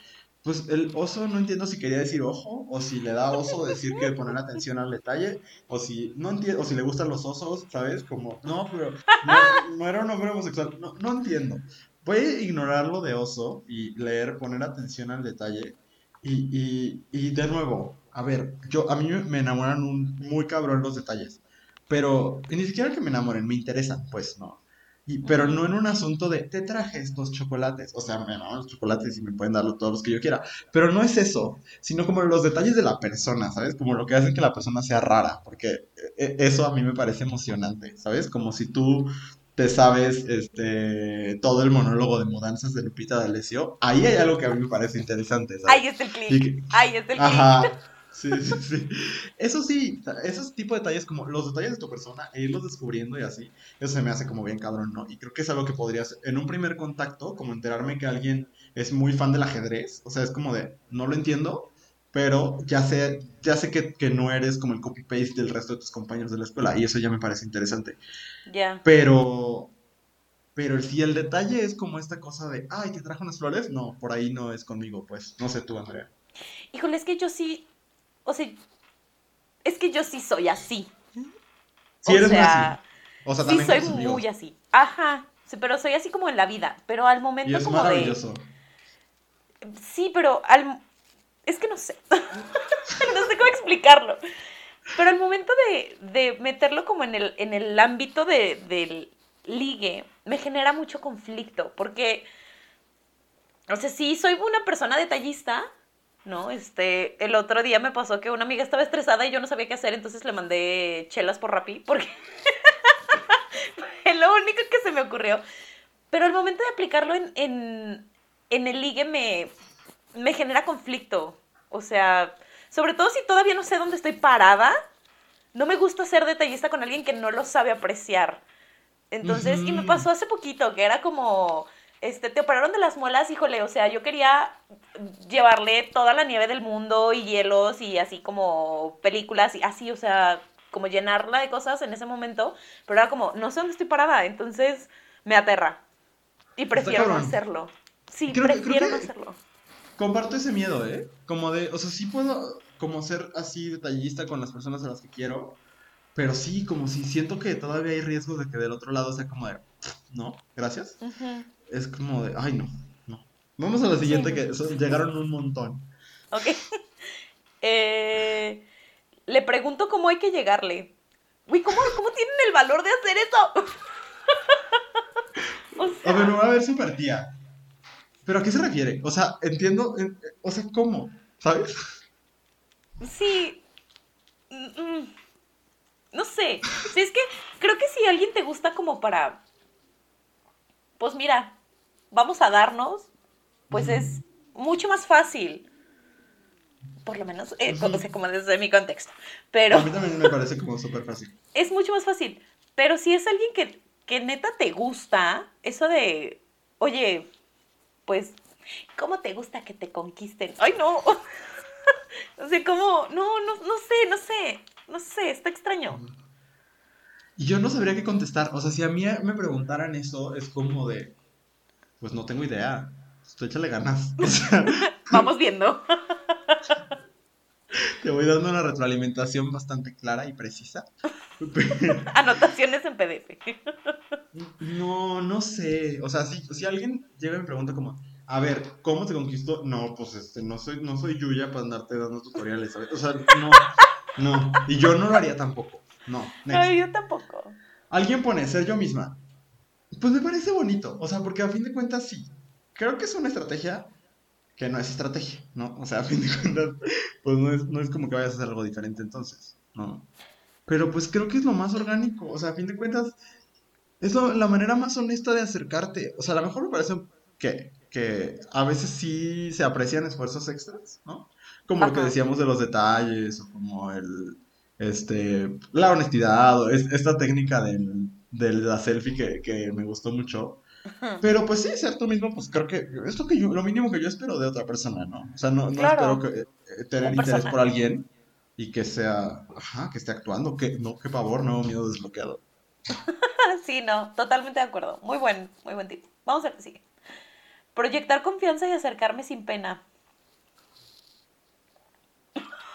Pues el oso no entiendo si quería decir ojo, o si le da oso decir que poner atención al detalle, o si no entiendo, o si le gustan los osos, ¿sabes? Como, no, pero no, no era un hombre homosexual, no, no entiendo. Voy a ignorar lo de oso y leer, poner atención al detalle. Y, y, y de nuevo, a ver, yo, a mí me enamoran un, muy cabrón los detalles. Pero ni siquiera que me enamoren, me interesan, pues, ¿no? Y, pero no en un asunto de, te traje estos chocolates. O sea, me enamoran los chocolates y me pueden dar todos los que yo quiera. Pero no es eso, sino como los detalles de la persona, ¿sabes? Como lo que hace que la persona sea rara. Porque eh, eso a mí me parece emocionante, ¿sabes? Como si tú te sabes este, todo el monólogo de mudanzas de Lupita D'Alessio. Ahí hay algo que a mí me parece interesante, ¿sabes? Ahí está el Y clic. que- Ahí está el clic. Ajá. Sí, sí, sí. Eso sí, esos tipos de detalles como los detalles de tu persona e irlos descubriendo y así, eso se me hace como bien cabrón, ¿no? Y creo que es algo que podría ser, en un primer contacto, como enterarme que alguien es muy fan del ajedrez, o sea, es como de, no lo entiendo, pero ya sé, ya sé que, que no eres como el copy-paste del resto de tus compañeros de la escuela, y eso ya me parece interesante. Ya. Pero, pero si el detalle es como esta cosa de, ay, te trajo unas flores, no, por ahí no es conmigo, pues, no sé tú, Andrea. Híjole, es que yo sí, o sea, es que yo sí soy así. O eres sea, así. O sea, sí soy amigos. muy así. Ajá. Sí, pero soy así como en la vida. Pero al Y momento es como de. maravilloso. Sí, pero al. Es que no sé. no sé cómo explicarlo. Pero al momento de, de meterlo como en el, en el ámbito de, del ligue, me genera mucho conflicto. Porque. O sea, sí, soy una persona detallista, ¿no? Este, el otro día me pasó que una amiga estaba estresada y yo no sabía qué hacer, entonces le mandé chelas por Rappi, porque es lo único que se me ocurrió. Pero al momento de aplicarlo en, en, en el ligue me, me genera conflicto. O sea, sobre todo si todavía no sé dónde estoy parada, no me gusta ser detallista con alguien que no lo sabe apreciar. Entonces, y me pasó hace poquito, que era como, este, te operaron de las muelas, híjole, o sea, yo quería llevarle toda la nieve del mundo y hielos y así como películas y así, o sea, como llenarla de cosas en ese momento, pero era como, no sé dónde estoy parada, entonces me aterra. Y prefiero no hacerlo. Sí, prefiero no hacerlo. Comparto ese miedo, ¿eh? Como de, o sea, sí puedo como ser así detallista con las personas a las que quiero, pero sí, como si siento que todavía hay riesgo de que del otro lado sea como de, no, gracias. Es como de, ay, no, no. Vamos a la siguiente, que llegaron un montón. Ok. eh, le pregunto cómo hay que llegarle. Uy, ¿cómo, ¿cómo tienen el valor de hacer eso? A ver, me voy a ver super tía. ¿Pero a qué se refiere? O sea, entiendo, o sea, ¿cómo? ¿Sabes? Sí. Mm, mm. No sé. Sí, es que creo que si alguien te gusta como para... Pues mira, vamos a darnos, pues es mucho más fácil. Por lo menos, eh, como, como desde mi contexto. Pero... A mí también me parece como súper fácil. Es mucho más fácil. Pero si es alguien que, que neta te gusta, eso de, oye, pues, ¿cómo te gusta que te conquisten? Ay, no. o sea, ¿cómo? No, no, no sé, no sé, no sé, está extraño. Y yo no sabría qué contestar. O sea, si a mí me preguntaran eso, es como de, pues no tengo idea. Estoy échale ganas. Vamos viendo. Te voy dando una retroalimentación bastante clara y precisa. Anotaciones en PDF. No, no sé. O sea, si, si alguien llega y me pregunta como, a ver, ¿cómo te conquisto? No, pues este, no soy, no soy Yuya para andarte dando tutoriales, ¿sabes? O sea, no, no. Y yo no lo haría tampoco. No. No, yo tampoco. Alguien pone ser yo misma. Pues me parece bonito. O sea, porque a fin de cuentas sí. Creo que es una estrategia que no es estrategia, ¿no? O sea, a fin de cuentas, pues no es, no es como que vayas a hacer algo diferente entonces, ¿no? Pero pues creo que es lo más orgánico. O sea, a fin de cuentas, es la manera más honesta de acercarte. O sea, a lo mejor me parece que, que a veces sí se aprecian esfuerzos extras, ¿no? Como lo que decíamos de los detalles, o como el, este, la honestidad, o esta técnica del, de la selfie que, que me gustó mucho. Pero pues sí, ser tú mismo, pues creo que es lo, que yo, lo mínimo que yo espero de otra persona, ¿no? O sea, no, no espero que, eh, tener interés por alguien y que sea, ajá, que esté actuando, que no, qué pavor, no, miedo desbloqueado. sí, no, totalmente de acuerdo. Muy buen, muy buen tip. Vamos a ver qué sigue. Proyectar confianza y acercarme sin pena.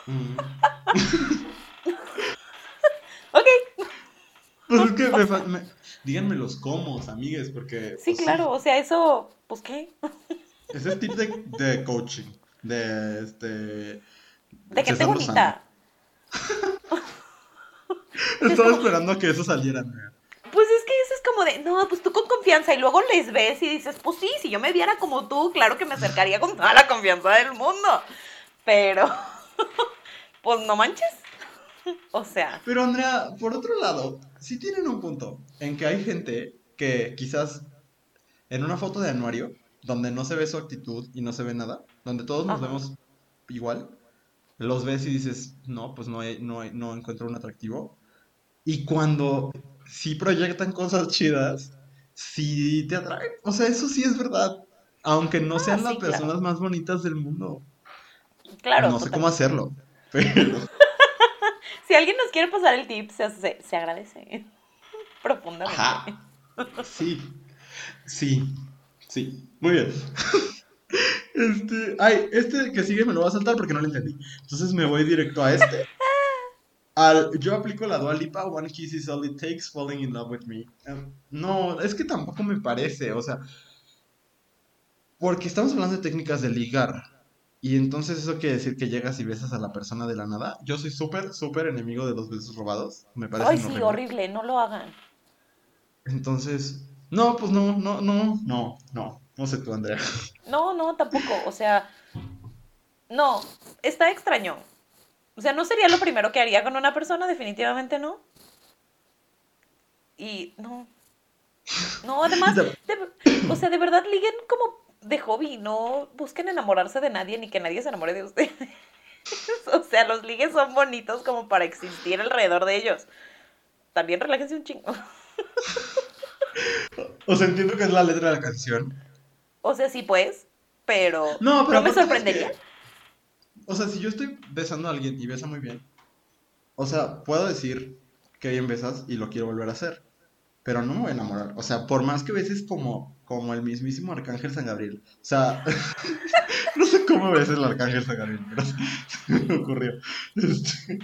Mm. ok. Pues es que me, díganme los cómo, amigues, porque... Sí, pues, claro, o sea, eso, pues qué. Ese es tip de, de coaching, de este... De gente bonita. Estaba esperando a que eso saliera. Pues es que eso es como de, no, pues tú con confianza y luego les ves y dices, pues sí, si yo me viera como tú, claro que me acercaría con toda la confianza del mundo. Pero, pues no manches. O sea. Pero Andrea, por otro lado, sí tienen un punto en que hay gente que quizás en una foto de anuario, donde no se ve su actitud y no se ve nada, donde todos nos vemos igual, los ves y dices, no, pues no, no, no encuentro un atractivo. Y cuando sí proyectan cosas chidas, sí te atraen. O sea, eso sí es verdad. Aunque no ah, sean las personas más bonitas del mundo. Claro. No sé cómo hacerlo. Pero... si alguien nos quiere pasar el tip, se, se, agradece. Profundamente. Ajá. Sí. Sí. Sí. Muy bien. Este, ay, este que sigue me lo va a saltar porque no lo entendí. Entonces me voy directo a este. Al, yo aplico la dual lipa, one kiss is all it takes, falling in love with me. Em, no, es que tampoco me parece, o sea, porque estamos hablando de técnicas de ligar. Y entonces eso quiere decir que llegas y besas a la persona de la nada. Yo soy súper, súper enemigo de los besos robados. Me parece Ay, sí, horrible, no lo hagan. Entonces, no, pues no, no, no, no, no. No sé tú, Andrea. No, no, tampoco. O sea, no, está extraño. O sea, no sería lo primero que haría con una persona, definitivamente no. Y no. No, además, o sea, de verdad liguen como de hobby, no busquen enamorarse de nadie ni que nadie se enamore de ustedes. O sea, los ligues son bonitos como para existir alrededor de ellos. También relájense un chingo. O sea, entiendo que es la letra de la canción. O sea, sí, pues, pero No, pero no me es sorprendería. que- O sea, si yo estoy besando a alguien y besa muy bien, o sea, puedo decir que bien besas y lo quiero volver a hacer, pero no me voy a enamorar. O sea, por más que beses como, como el mismísimo Arcángel San Gabriel. O sea, no sé cómo beses el Arcángel San Gabriel, pero se me ocurrió. Este,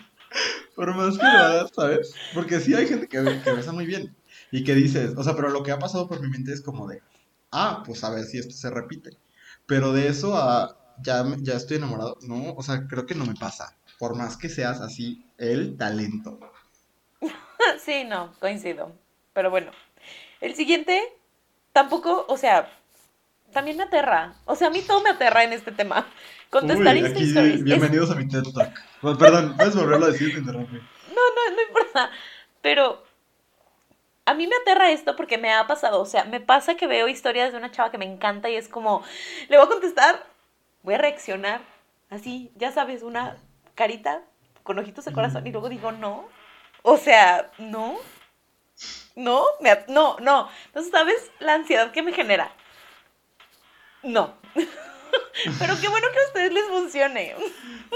por más que lo hagas, ¿sabes? Porque sí hay gente que, que besa muy bien y que dices, o sea, pero lo que ha pasado por mi mente es como de, ah, pues a ver si esto se repite. Pero de eso a ya, ya estoy enamorado, no, o sea, creo que no me pasa. Por más que seas así, el talento. Sí, no, coincido. Pero bueno, el siguiente tampoco, o sea, también me aterra. O sea, a mí todo me aterra en este tema. Contestar Uy, Insta aquí, Stories. es- bienvenidos a mi TED Talk. Bueno, perdón, puedes volverlo a decir, te interrumpí. No, no, no importa. Pero a mí me aterra esto porque me ha pasado. O sea, me pasa que veo historias de una chava que me encanta y es como, le voy a contestar, voy a reaccionar. Así, ya sabes, una carita con ojitos de corazón y luego digo, no. O sea, no. No, me no, no. Entonces, ¿sabes la ansiedad que me genera? No. Pero qué bueno que a ustedes les funcione.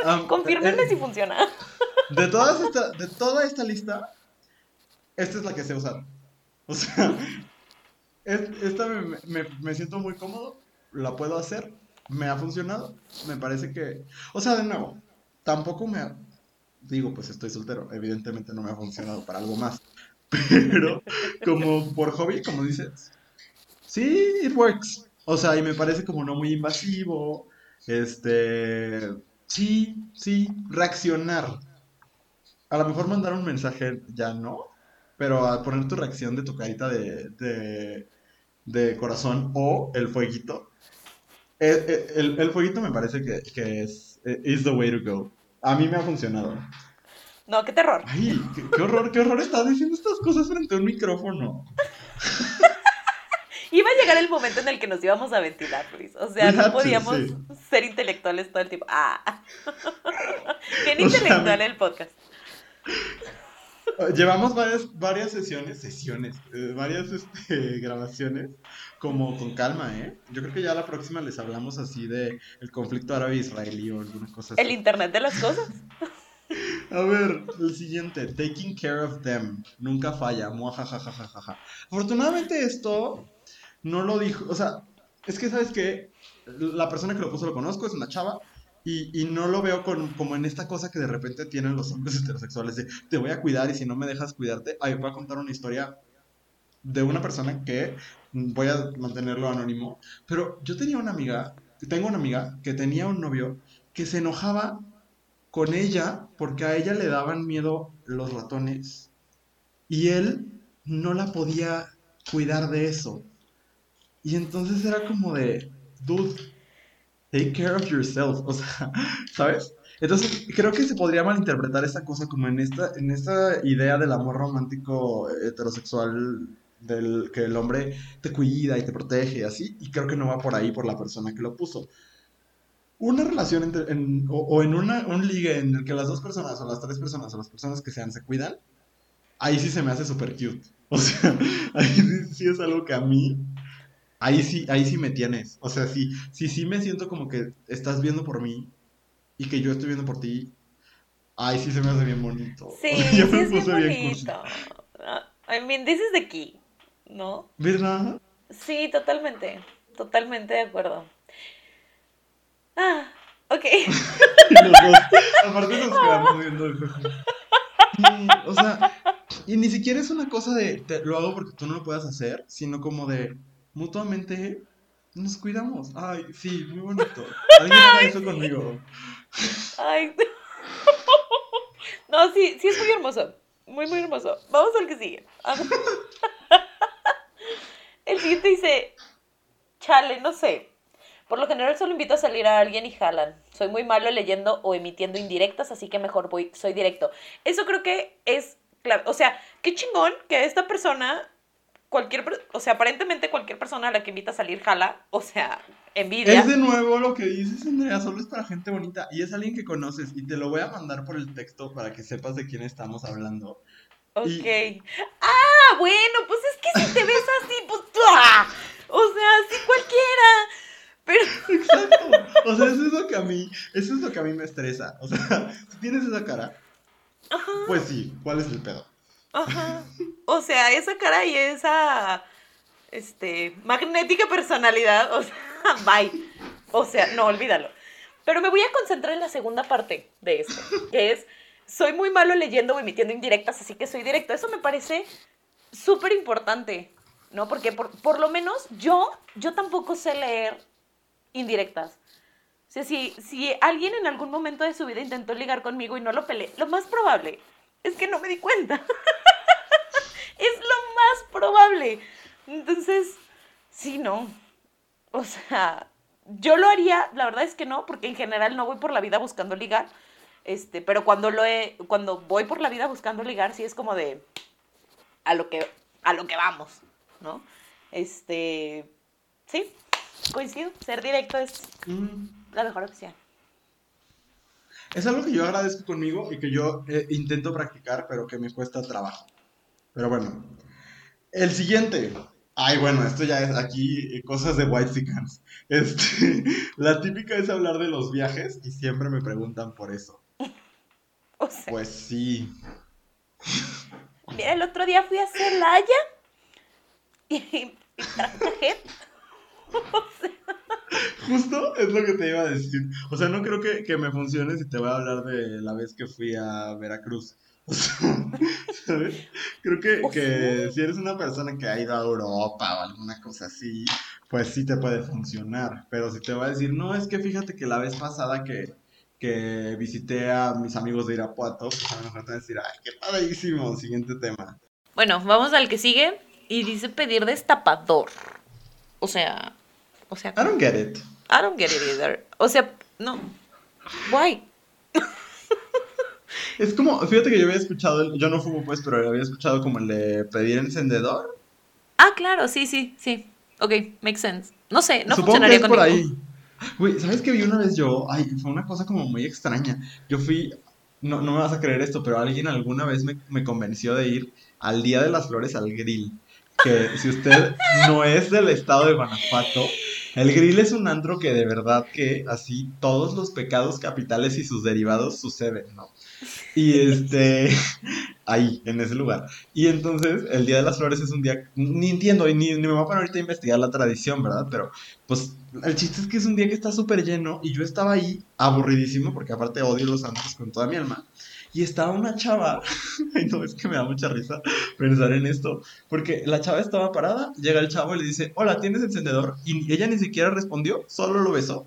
Am, Confírmenme eh, si funciona. De, todas esta, de toda esta lista, esta es la que sé usar. O sea, es- esta me, me- me siento muy cómodo, la puedo hacer, me ha funcionado, me parece que... O sea, de nuevo, tampoco me... ha- Digo, pues estoy soltero, evidentemente no me ha funcionado para algo más. Pero como por hobby, como dices, sí, it works. O sea, y me parece como no muy invasivo. Este, sí, sí, reaccionar. A lo mejor mandar un mensaje ya no, pero a poner tu reacción de tu carita de, de, de corazón o el fueguito. eh, eh, El, el fueguito me parece que, que es eh, is the way to go. A mí me ha funcionado. No, qué terror. Ay, qué, qué horror, qué horror estar diciendo estas cosas frente a un micrófono. Iba a llegar el momento en el que nos íbamos a ventilar, Luis. O sea, no podíamos sí. ser intelectuales todo el tiempo. Ah. Bien O sea, intelectual el podcast. Llevamos varias, varias sesiones, sesiones, eh, varias este, grabaciones, como con calma, ¿eh? Yo creo que ya la próxima les hablamos así de el conflicto árabe-israelí o alguna cosa El así. internet de las cosas. A ver, el siguiente, taking care of them, nunca falla, muajajajajaja. Afortunadamente esto no lo dijo, o sea, es que sabes que la persona que lo puso lo conozco, es una chava, y, y no lo veo con, como en esta cosa que de repente tienen los hombres heterosexuales de te voy a cuidar y si no me dejas cuidarte, ay, voy a contar una historia de una persona que voy a mantenerlo anónimo, pero yo tenía una amiga, tengo una amiga que tenía un novio que se enojaba con ella porque a ella le daban miedo los ratones y él no la podía cuidar de eso. Y entonces era como de, dude, take care of yourself, o sea, ¿sabes? Entonces creo que se podría malinterpretar esta cosa como en esta, en esta idea del amor romántico heterosexual del que el hombre te cuida y te protege y así, y creo que no va por ahí por la persona que lo puso una relación entre, en- o, o en una, un ligue en el que las dos personas o las tres personas o las personas que sean se cuidan, ahí sí se me hace súper cute. O sea, ahí sí, sí es algo que a mí, ahí sí, ahí sí me tienes. O sea, sí, sí, sí me siento como que estás viendo por mí y que yo estoy viendo por ti. Ahí sí se me hace bien bonito. Sí, O sea, sí me es bien puse bien bonito. Ah, I mean, this is the key, ¿no? ¿Verdad? Sí, totalmente. Totalmente de acuerdo. Ah, ok. Y los dos, aparte nos quedamos viendo el. Sí, o sea, y ni siquiera es una cosa de te- lo hago porque tú no lo puedas hacer, sino como de mutuamente nos cuidamos. Ay, sí, muy bonito. Alguien haga eso conmigo. Ay. No, sí, sí es muy hermoso. Muy, muy hermoso. Vamos al que sigue. El siguiente dice, chale, no sé. Por lo general solo invito a salir a alguien y jalan. Soy muy malo leyendo o emitiendo indirectas, así que mejor voy, soy directo. Eso creo que es clave. O sea, qué chingón que esta persona cualquier, o sea, aparentemente cualquier persona a la que invita a salir jala, o sea, envidia. Es de nuevo lo que dices, Andrea, solo es para gente bonita y es alguien que conoces y te lo voy a mandar por el texto para que sepas de quién estamos hablando. Ok. y- Ah, bueno, pues es que si te ves así, pues, ¡ah! o sea, sí cualquiera. Pero, Exacto. O sea, eso es lo que a mí, eso es lo que a mí me estresa. O sea, si tienes esa cara, ajá, pues sí, ¿cuál es el pedo? ajá. O sea, esa cara y esa, este, magnética personalidad, o sea, bye. O sea, no, olvídalo. Pero me voy a concentrar en la segunda parte de esto, que es, soy muy malo leyendo o emitiendo indirectas, así que soy directo. Eso me parece súper importante, ¿no? Porque por, por lo menos yo, yo tampoco sé leer indirectas. O sea, si, si alguien en algún momento de su vida intentó ligar conmigo y no lo peleé, lo más probable es que no me di cuenta. es lo más probable. Entonces, sí, no. O sea, yo lo haría, la verdad es que no, porque en general no voy por la vida buscando ligar. Este, pero cuando lo cuando voy por la vida buscando ligar, sí es como de a lo que, a lo que vamos, ¿no? Este, sí, coincido. Ser directo es Mm, la mejor opción. Es algo que yo agradezco conmigo y que yo eh, intento practicar, pero que me cuesta trabajo. Pero bueno, el siguiente. Ay, bueno, esto ya es aquí eh, cosas de White Este, la típica es hablar de los viajes y siempre me preguntan por eso. O sea, Pues sí. mira, el otro día fui a Celaya y, y traje Justo es lo que te iba a decir. O sea, no creo que, que me funcione si te voy a hablar de la vez que fui a Veracruz. O sea, ¿sabes? Creo que, que si eres una persona que ha ido a Europa o alguna cosa así, pues sí te puede funcionar. Pero si te voy a decir, no, es que fíjate que la vez pasada que, que visité a mis amigos de Irapuato, pues a lo mejor te van a decir, ay, qué padrísimo, siguiente tema. Bueno, vamos al que sigue. Y dice pedir destapador. O sea, o sea, I don't get it. I don't get it either. O sea, no. Why? Es como, fíjate que yo había escuchado, el- yo no fumo pues, pero había escuchado como el de pedir encendedor. Ah, claro, sí, sí, sí. Ok, makes sense. No sé, no Supongo que funcionaría es por ahí. Güey, ¿sabes qué vi una vez yo? Ay, fue una cosa como muy extraña. Yo fui, no, no me vas a creer esto, pero alguien alguna vez me, me convenció de ir al Día de las Flores al grill. Que si usted no es del estado de Guanajuato, el grill es un antro que de verdad que así todos los pecados capitales y sus derivados suceden, ¿no? Y este, ahí, en ese lugar. Y entonces, el Día de las Flores es un día, ni entiendo, y ni, ni me voy a poner ahorita a investigar la tradición, ¿verdad? Pero, pues, el chiste es que es un día que está súper lleno, y yo estaba ahí aburridísimo, porque aparte odio los santos con toda mi alma. Y estaba una chava, ay no, es que me da mucha risa pensar en esto, porque la chava estaba parada, llega el chavo y le dice, hola, ¿tienes encendedor? Y ella ni siquiera respondió, solo lo besó.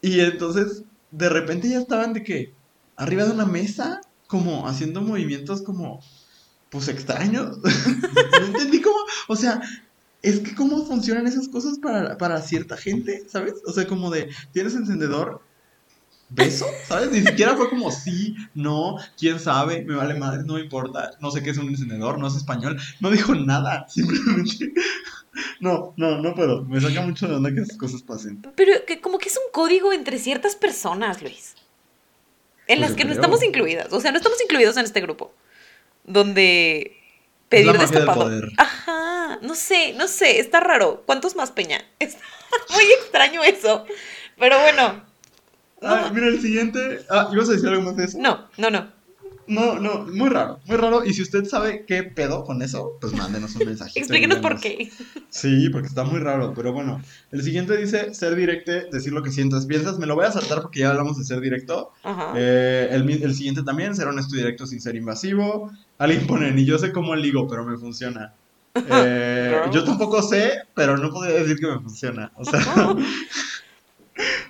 Y entonces, de repente ya estaban de que, arriba de una mesa, como haciendo movimientos como, pues extraños. no entendí cómo, o sea, es que cómo funcionan esas cosas para, para cierta gente, ¿sabes? O sea, como de, ¿tienes encendedor? ¿Beso? ¿Sabes? Ni siquiera fue como sí, no, quién sabe, me vale madre, no me importa, no sé qué es un encendedor, no es español, no dijo nada, simplemente. No, no, no puedo, me saca mucho de onda que esas cosas pasen. Pero que como que es un código entre ciertas personas, Luis. En Pues las que no creo. estamos incluidas. O sea, no estamos incluidos en este grupo. Donde Es pedir la mafia del destapado. poder. Ajá. No sé, no sé. Está raro. ¿Cuántos más, Peña? Está muy extraño eso. Pero bueno. Ay, mira el siguiente. Ah, ¿ibas a decir algo más de eso? no, no, no. No, no, muy raro, muy raro. Y si usted sabe qué pedo con eso, pues mándenos un mensajito. y Explíquenos por qué. Sí, porque está muy raro, pero bueno. El siguiente dice ser directe, decir lo que sientas, piensas. Me lo voy a saltar porque ya hablamos de ser directo. Ajá. Eh, el, el siguiente también, ser honesto y directo sin ser invasivo. Alguien pone, ni yo sé cómo ligo, pero me funciona. Eh, yo tampoco sé, pero no podría decir que me funciona. O sea,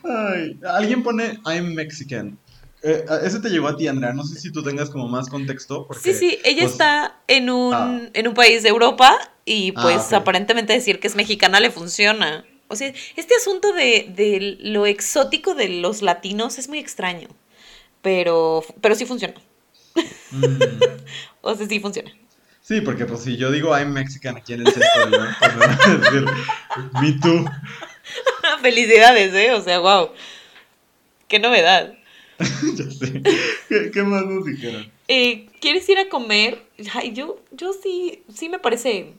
ay, alguien pone, I'm Mexican. Eh, ese te llegó a ti, Andrea. No sé si tú tengas como más contexto. Porque, Sí, sí, ella pues, está en un, ah. en un país de Europa y Ah, pues aparentemente decir que es mexicana le funciona. O sea, este asunto de, de lo exótico de los latinos es muy extraño, pero, pero sí funciona. mm, O sea, sí funciona. Sí, porque pues si yo digo I'm Mexican aquí en el centro del León, pues me van a decir, me too. Felicidades, ¿eh? O sea, wow. Qué novedad. ya sé. ¿Qué, qué más nos dijeron? Eh, ¿Quieres ir a comer? Ay, yo, yo sí, sí me parece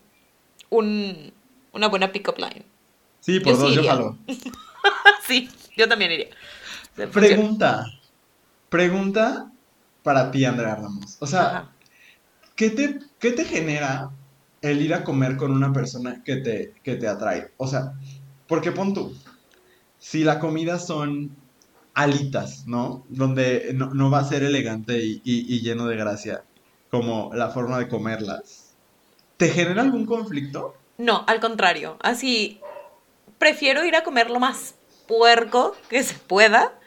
un, una buena pick-up line. Sí, por Yo sí dos, yo jalo. sí, yo también iría. Se funciona. Pregunta. Pregunta para ti, Andrea Ramos. O sea, Ajá. ¿qué te, qué te genera el ir a comer con una persona que te, que te atrae? O sea, porque pon tú, si la comida son alitas, ¿no? Donde no, va a ser elegante y, y- y lleno de gracia, como la forma de comerlas, ¿te genera algún conflicto? No, al contrario. Así, prefiero ir a comer lo más puerco que se pueda,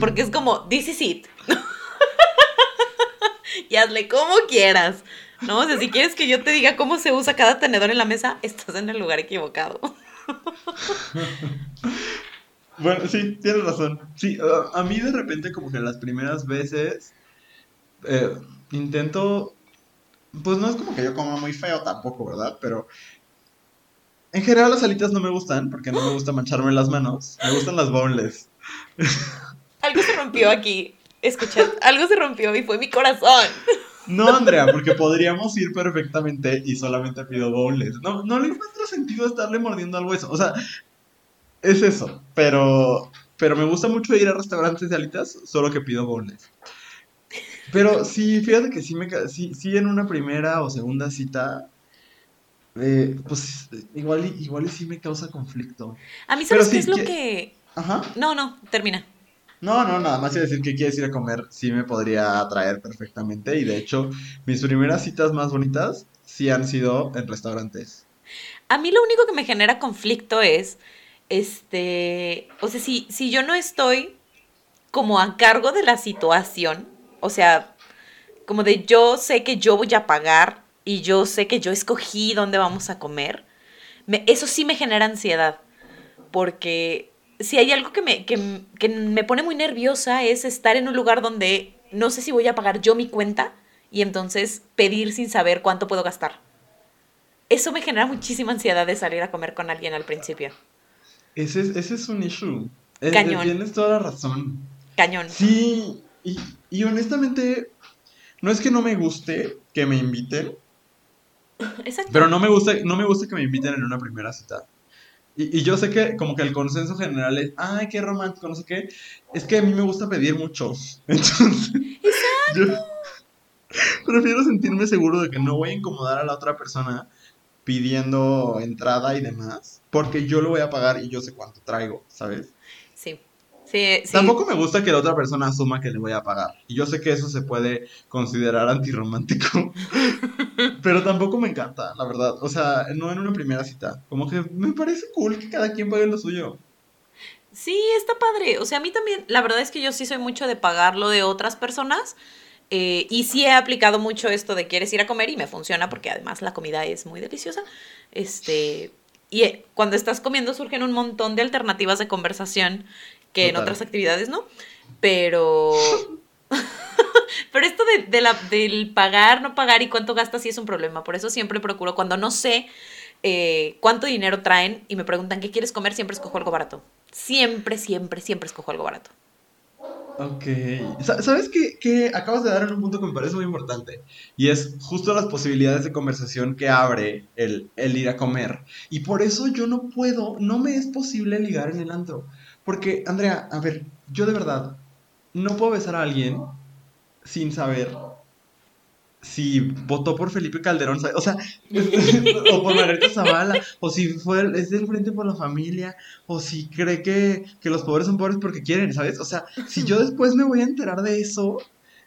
porque es como, this is it. y hazle como quieras. ¿No? O sea, si quieres que yo te diga cómo se usa cada tenedor en la mesa, estás en el lugar equivocado. Bueno, sí, tienes razón. Sí, a- a mí de repente como que las primeras veces eh, intento, pues no es como que yo coma muy feo tampoco, ¿verdad? Pero en general las alitas no me gustan porque no me gusta mancharme las manos. Me gustan las boneless. Algo se rompió aquí. Escucha, algo se rompió y fue mi corazón. No, Andrea, porque podríamos ir perfectamente y solamente pido boneless. No, no le encuentro sentido estarle mordiendo al hueso. O sea, es eso. Pero, pero me gusta mucho ir a restaurantes de alitas, solo que pido boneless. Pero sí, fíjate que sí, me, ca- sí, sí en una primera o segunda cita, eh, pues igual igual sí me causa conflicto. A mí, Pero ¿sabes qué sí, es lo que- que...? Ajá. No, no, termina. No, no, nada más iba a decir que quieres ir a comer, sí me podría atraer perfectamente. Y de hecho, mis primeras citas más bonitas sí han sido en restaurantes. A mí lo único que me genera conflicto es, este, o sea, si, si yo no estoy como a cargo de la situación, o sea, como de yo sé que yo voy a pagar y yo sé que yo escogí dónde vamos a comer, me- eso sí me genera ansiedad, porque si hay algo que me, que, que me pone muy nerviosa es estar en un lugar donde no sé si voy a pagar yo mi cuenta y entonces pedir sin saber cuánto puedo gastar. Eso me genera muchísima ansiedad de salir a comer con alguien al principio. Ese es, ese es un issue. Eh, eh, Cañón. tienes toda la razón. Cañón. Sí, y, y honestamente, no es que no me guste que me inviten, Exacto. pero no me gusta, no me gusta que me inviten en una primera cita. Y, y yo sé que como que el consenso general es, ay, qué romántico, no sé qué. Es que a mí me gusta pedir muchos. Entonces, yo prefiero sentirme seguro de que no voy a incomodar a la otra persona pidiendo entrada y demás, porque yo lo voy a pagar y yo sé cuánto traigo, ¿sabes? Sí. Sí, sí. Tampoco me gusta que la otra persona asuma que le voy a pagar. Y yo sé que eso se puede considerar antirromántico. pero tampoco me encanta, la verdad. O sea, no en una primera cita. Como que me parece cool que cada quien pague lo suyo. Sí, está padre. O sea, a mí también, la verdad es que yo sí soy mucho de pagar lo de otras personas. eh, y sí he aplicado mucho esto de quieres ir a comer y me funciona porque además la comida es muy deliciosa. Este, y eh, cuando estás comiendo surgen un montón de alternativas de conversación que en otras actividades no. Pero. Pero esto de, la, del pagar, no pagar y cuánto gastas sí es un problema. Por eso siempre procuro, cuando no sé eh, cuánto dinero traen y me preguntan qué quieres comer, siempre escojo algo barato. Siempre, siempre, siempre escojo algo barato. Ok. Sa- ¿Sabes qué, qué acabas de dar en un punto que me parece muy importante? Y es justo las posibilidades de conversación que abre el, el ir a comer. Y por eso yo no puedo, no me es posible ligar en el antro. Porque, Andrea, a ver, yo de verdad no puedo besar a alguien sin saber si votó por Felipe Calderón, o sea, o por Margarita Zavala, o si fue, es del Frente por la Familia, o si cree que, que los pobres son pobres porque quieren, ¿sabes? O sea, si yo después me voy a enterar de eso,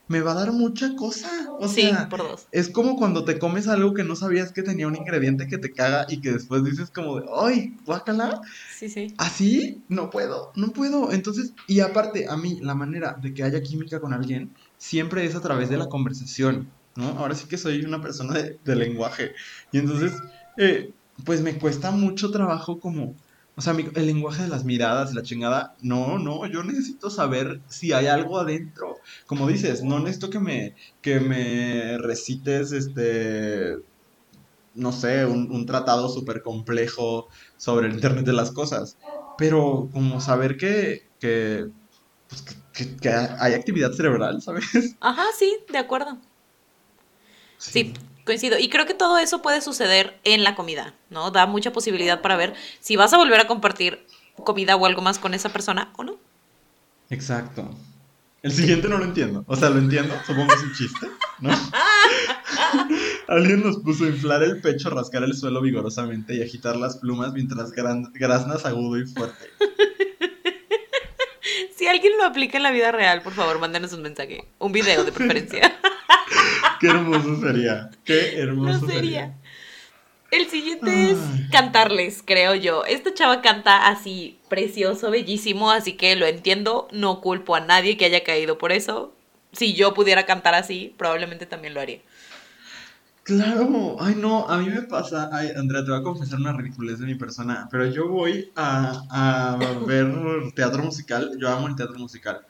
me va a dar mucha cosa. O sí, sea, por dos. es como cuando te comes algo que no sabías que tenía un ingrediente que te caga y que después dices como de, ¡ay, guácala! Sí, sí. Así no puedo, no puedo. Entonces, y aparte, a mí, la manera de que haya química con alguien siempre es a través de la conversación, ¿no? Ahora sí que soy una persona de, de lenguaje. Y entonces, eh, pues me cuesta mucho trabajo como, o sea, mi- el lenguaje de las miradas, la chingada, no, no, yo necesito saber si hay algo adentro. Como dices, no necesito que me, que me recites, este, no sé, un, un tratado súper complejo sobre el Internet de las cosas. Pero como saber que, que, pues, que, que- que hay actividad cerebral, ¿sabes? Ajá, sí, de acuerdo. Sí, coincido. Y creo que todo eso puede suceder en la comida, ¿no? Da mucha posibilidad para ver si vas a volver a compartir comida o algo más con esa persona o no. Exacto. El siguiente no lo entiendo. O sea, lo entiendo, supongo que es un chiste, ¿no? Alguien nos puso inflar el pecho, rascar el suelo vigorosamente y agitar las plumas mientras graznas agudo y fuerte. Si alguien lo aplica en la vida real, por favor, mándanos un mensaje. Un video de preferencia. Qué hermoso sería. Qué hermoso No sería. sería. El siguiente es cantarles, creo yo. Esta chava canta así, precioso, bellísimo, así que lo entiendo. No culpo a nadie que haya caído por eso. Si yo pudiera cantar así, probablemente también lo haría. Claro, ay no, a mí me pasa, ay Andrea, te voy a confesar una ridiculez de mi persona, pero yo voy a, a ver teatro musical, yo amo el teatro musical,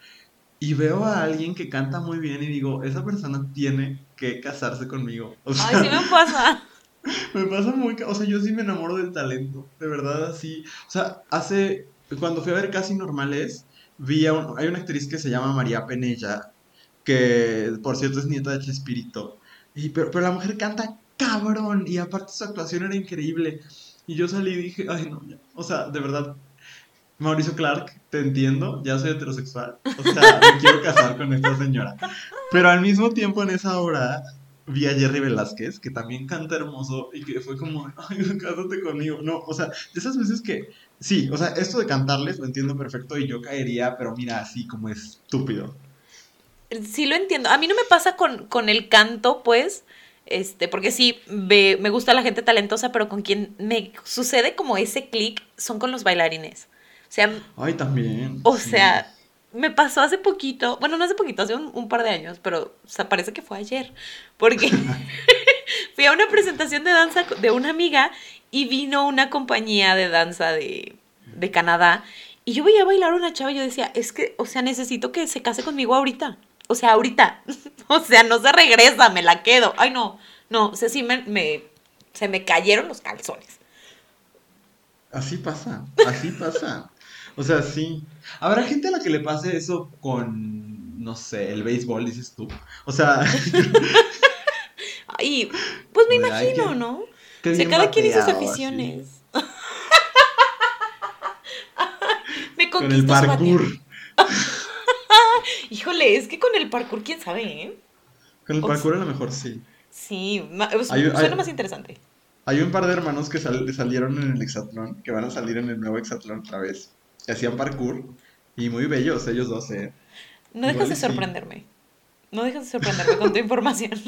y veo a alguien que canta muy bien y digo, esa persona tiene que casarse conmigo. O sea, Ay, sí me pasa. me pasa muy, o sea, yo sí me enamoro del talento, de verdad así. O sea, hace, cuando fui a ver Casi Normales, vi a un- hay una actriz que se llama María Penella, que por cierto es nieta de Chespirito, y, pero, pero la mujer canta cabrón, y aparte su actuación era increíble. Y yo salí y dije, ay no, ya. O sea, de verdad, Mauricio Clark, te entiendo, ya soy heterosexual, o sea, me quiero casar con esta señora. Pero al mismo tiempo en esa hora vi a Jerry Velázquez, que también canta hermoso y que fue como, ay, cásate conmigo. No, o sea, de esas veces que, sí, o sea, esto de cantarles lo entiendo perfecto y yo caería, pero mira, así como estúpido. Sí lo entiendo. A mí no me pasa con, con el canto, pues, este, porque sí, ve- me gusta la gente talentosa, pero con quien me sucede como ese clic son con los bailarines. Sea, Ay, también. o sí. sea, me pasó hace poquito, bueno, no hace poquito, hace un, un par de años, pero o sea, parece que fue ayer, porque fui a una presentación de danza de una amiga y vino una compañía de danza de, de Canadá y yo veía bailar a una chava y yo decía, es que, o sea, necesito que se case conmigo ahorita. O sea, ahorita. o sea, no se regresa, me la quedo. Ay, no, no, o sea, sí me, me- se me cayeron los calzones. Así pasa, así pasa. O sea, sí. Habrá gente a la que le pase eso con, no sé, el béisbol, dices tú. O sea, Ay, pues me imagino, ¿no? qué O sea, bien cada quien y sus bateado, así. aficiones. me Con el parkour. Híjole, es que con el parkour, quién sabe, ¿eh? Con el O parkour a lo mejor sí. Sí, Hay- suena hay- más interesante. Hay un par de hermanos que sal- salieron en el hexatlón, que van a salir en el nuevo hexatlón otra vez. Que hacían parkour. Y muy bellos ellos dos, ¿eh? No dejas Igual de sí. sorprenderme. No dejas de sorprenderme con tu información.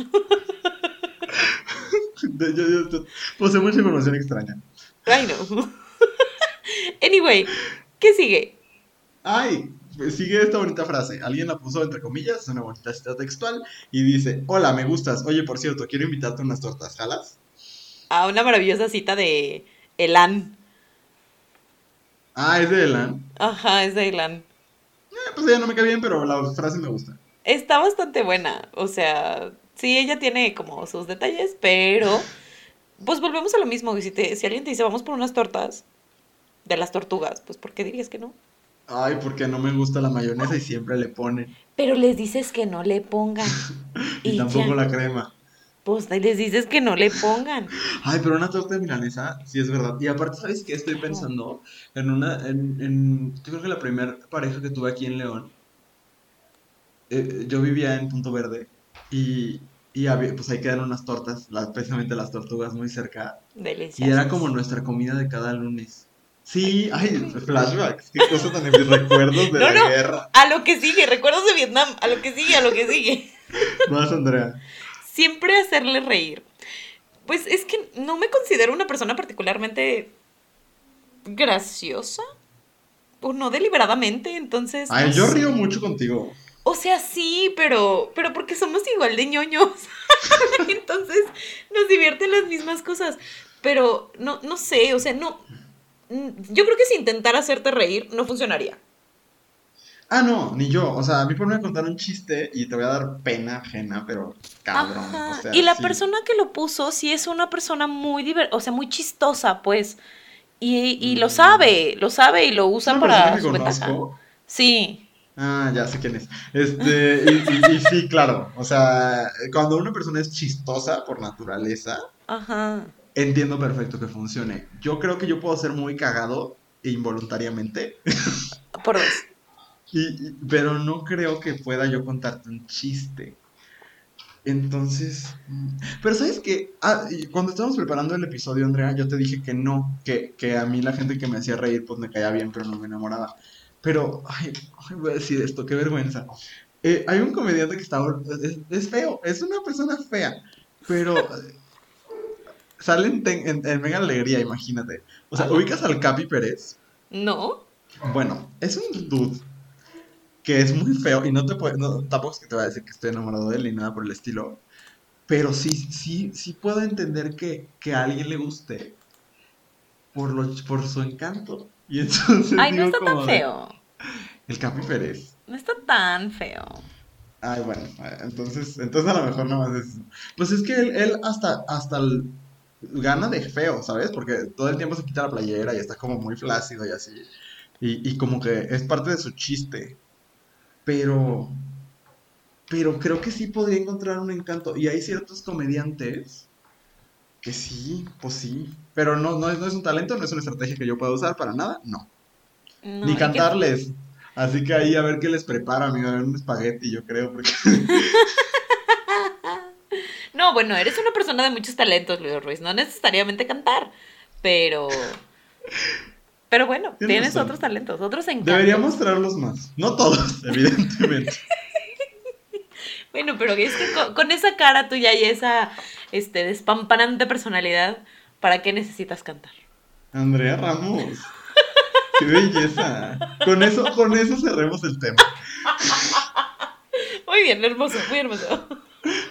Yo, yo- yo poseo mucha información extraña. Ay, no. anyway, ¿qué sigue? Ay, pues sigue esta bonita frase. Alguien la puso entre comillas, es una bonita cita textual. Y dice: Hola, me gustas. Oye, por cierto, quiero invitarte a unas tortas. ¿Jalas? A una maravillosa cita de Elan. Ah, es de Elan. Ajá, es de Elan. Eh, pues ella no me cae bien, pero la frase me gusta. Está bastante buena. O sea, sí, ella tiene como sus detalles, pero pues volvemos a lo mismo. Si, te- si alguien te dice vamos por unas tortas de las tortugas, pues ¿por qué dirías que no? Ay, porque no me gusta la mayonesa y siempre le ponen. Pero les dices que no le pongan. Y, Y tampoco ya. la crema. Pues les dices que no le pongan. Ay, pero una torta de milanesa, sí es verdad. Y aparte, ¿sabes qué? Estoy pensando en una, en, en, yo creo que la primera pareja que tuve aquí en León, eh, yo vivía en Punto Verde y, y había, pues ahí quedan unas tortas, las, precisamente las tortugas muy cerca, Delicioso. y era como nuestra comida de cada lunes. Sí, ay, flashbacks, qué cosa tan mis recuerdos de No, la no. guerra. A lo que sigue, recuerdos de Vietnam, a lo que sigue, a lo que sigue. Más, Andrea. Siempre hacerle reír. Pues es que no me considero una persona particularmente graciosa. O no deliberadamente, entonces. Ay, no yo sé. río mucho contigo. O sea, sí, pero, pero porque somos igual de ñoños. Entonces nos divierten las mismas cosas. Pero no, no sé, o sea, no. mm, Yo creo que si intentara hacerte reír, no funcionaría. Ah, no, ni yo. O sea, a mí por a contar un chiste y te voy a dar pena ajena, pero cabrón. O sea, y la persona que lo puso sí es una persona muy diver o sea, muy chistosa, pues. Y, y lo mm. sabe, lo sabe y lo usa para su ventaja. Sí. Ah, ya sé quién es. Este, y, sí, claro. O sea, cuando una persona es chistosa por naturaleza, entiendo perfecto que funcione. Yo creo que yo puedo ser muy cagado involuntariamente. Por dos. Y, pero no creo que pueda yo contarte un chiste. Entonces, mm, pero sabes que ah, cuando estábamos preparando el episodio, Andrea, yo te dije que no, que, que, a mí la gente que me hacía reír pues me caía bien, pero no me enamoraba. Pero, ay, voy a decir esto, qué vergüenza. Eh, hay un comediante que está, es, feo, es una persona fea, pero sale en, en, Mega Alegría, imagínate. O sea, ¿ubicas al Capi Pérez? No. Bueno, es un dude que es muy feo y no te puede, no, tampoco es que te va a decir que estoy enamorado de él ni nada por el estilo, pero sí, sí, sí puedo entender que, que a alguien le guste por, lo, por su encanto. Y entonces. Ay, no está tan feo. El Capi Pérez. No está tan feo. Ay, bueno, entonces, entonces a lo mejor no más es. Pues es que él, hasta, hasta gana de feo, ¿sabes? Porque todo el tiempo se quita la playera y está como muy flácido y así. Y, y como que es parte de su chiste. Pero. Pero creo que sí podría encontrar un encanto. Y hay ciertos comediantes que sí, pues sí. Pero no, no, es, no es un talento, no es una estrategia que yo pueda usar para nada, no. Ni cantarles. Así que ahí a ver qué les prepara, amigo, a ver un espagueti, yo creo. Porque... no, bueno, eres una persona de muchos talentos, Luis Ruiz. No necesariamente cantar, pero. Pero bueno, tienes, otros talentos, otros encantos. Debería mostrarlos más. No todos, evidentemente. bueno, pero es que con, esa cara tuya y esa este, despampanante personalidad, ¿para qué necesitas cantar? Andrea Ramos. ¡Qué belleza! Con eso, con eso cerremos el tema. Muy bien, hermoso, muy hermoso.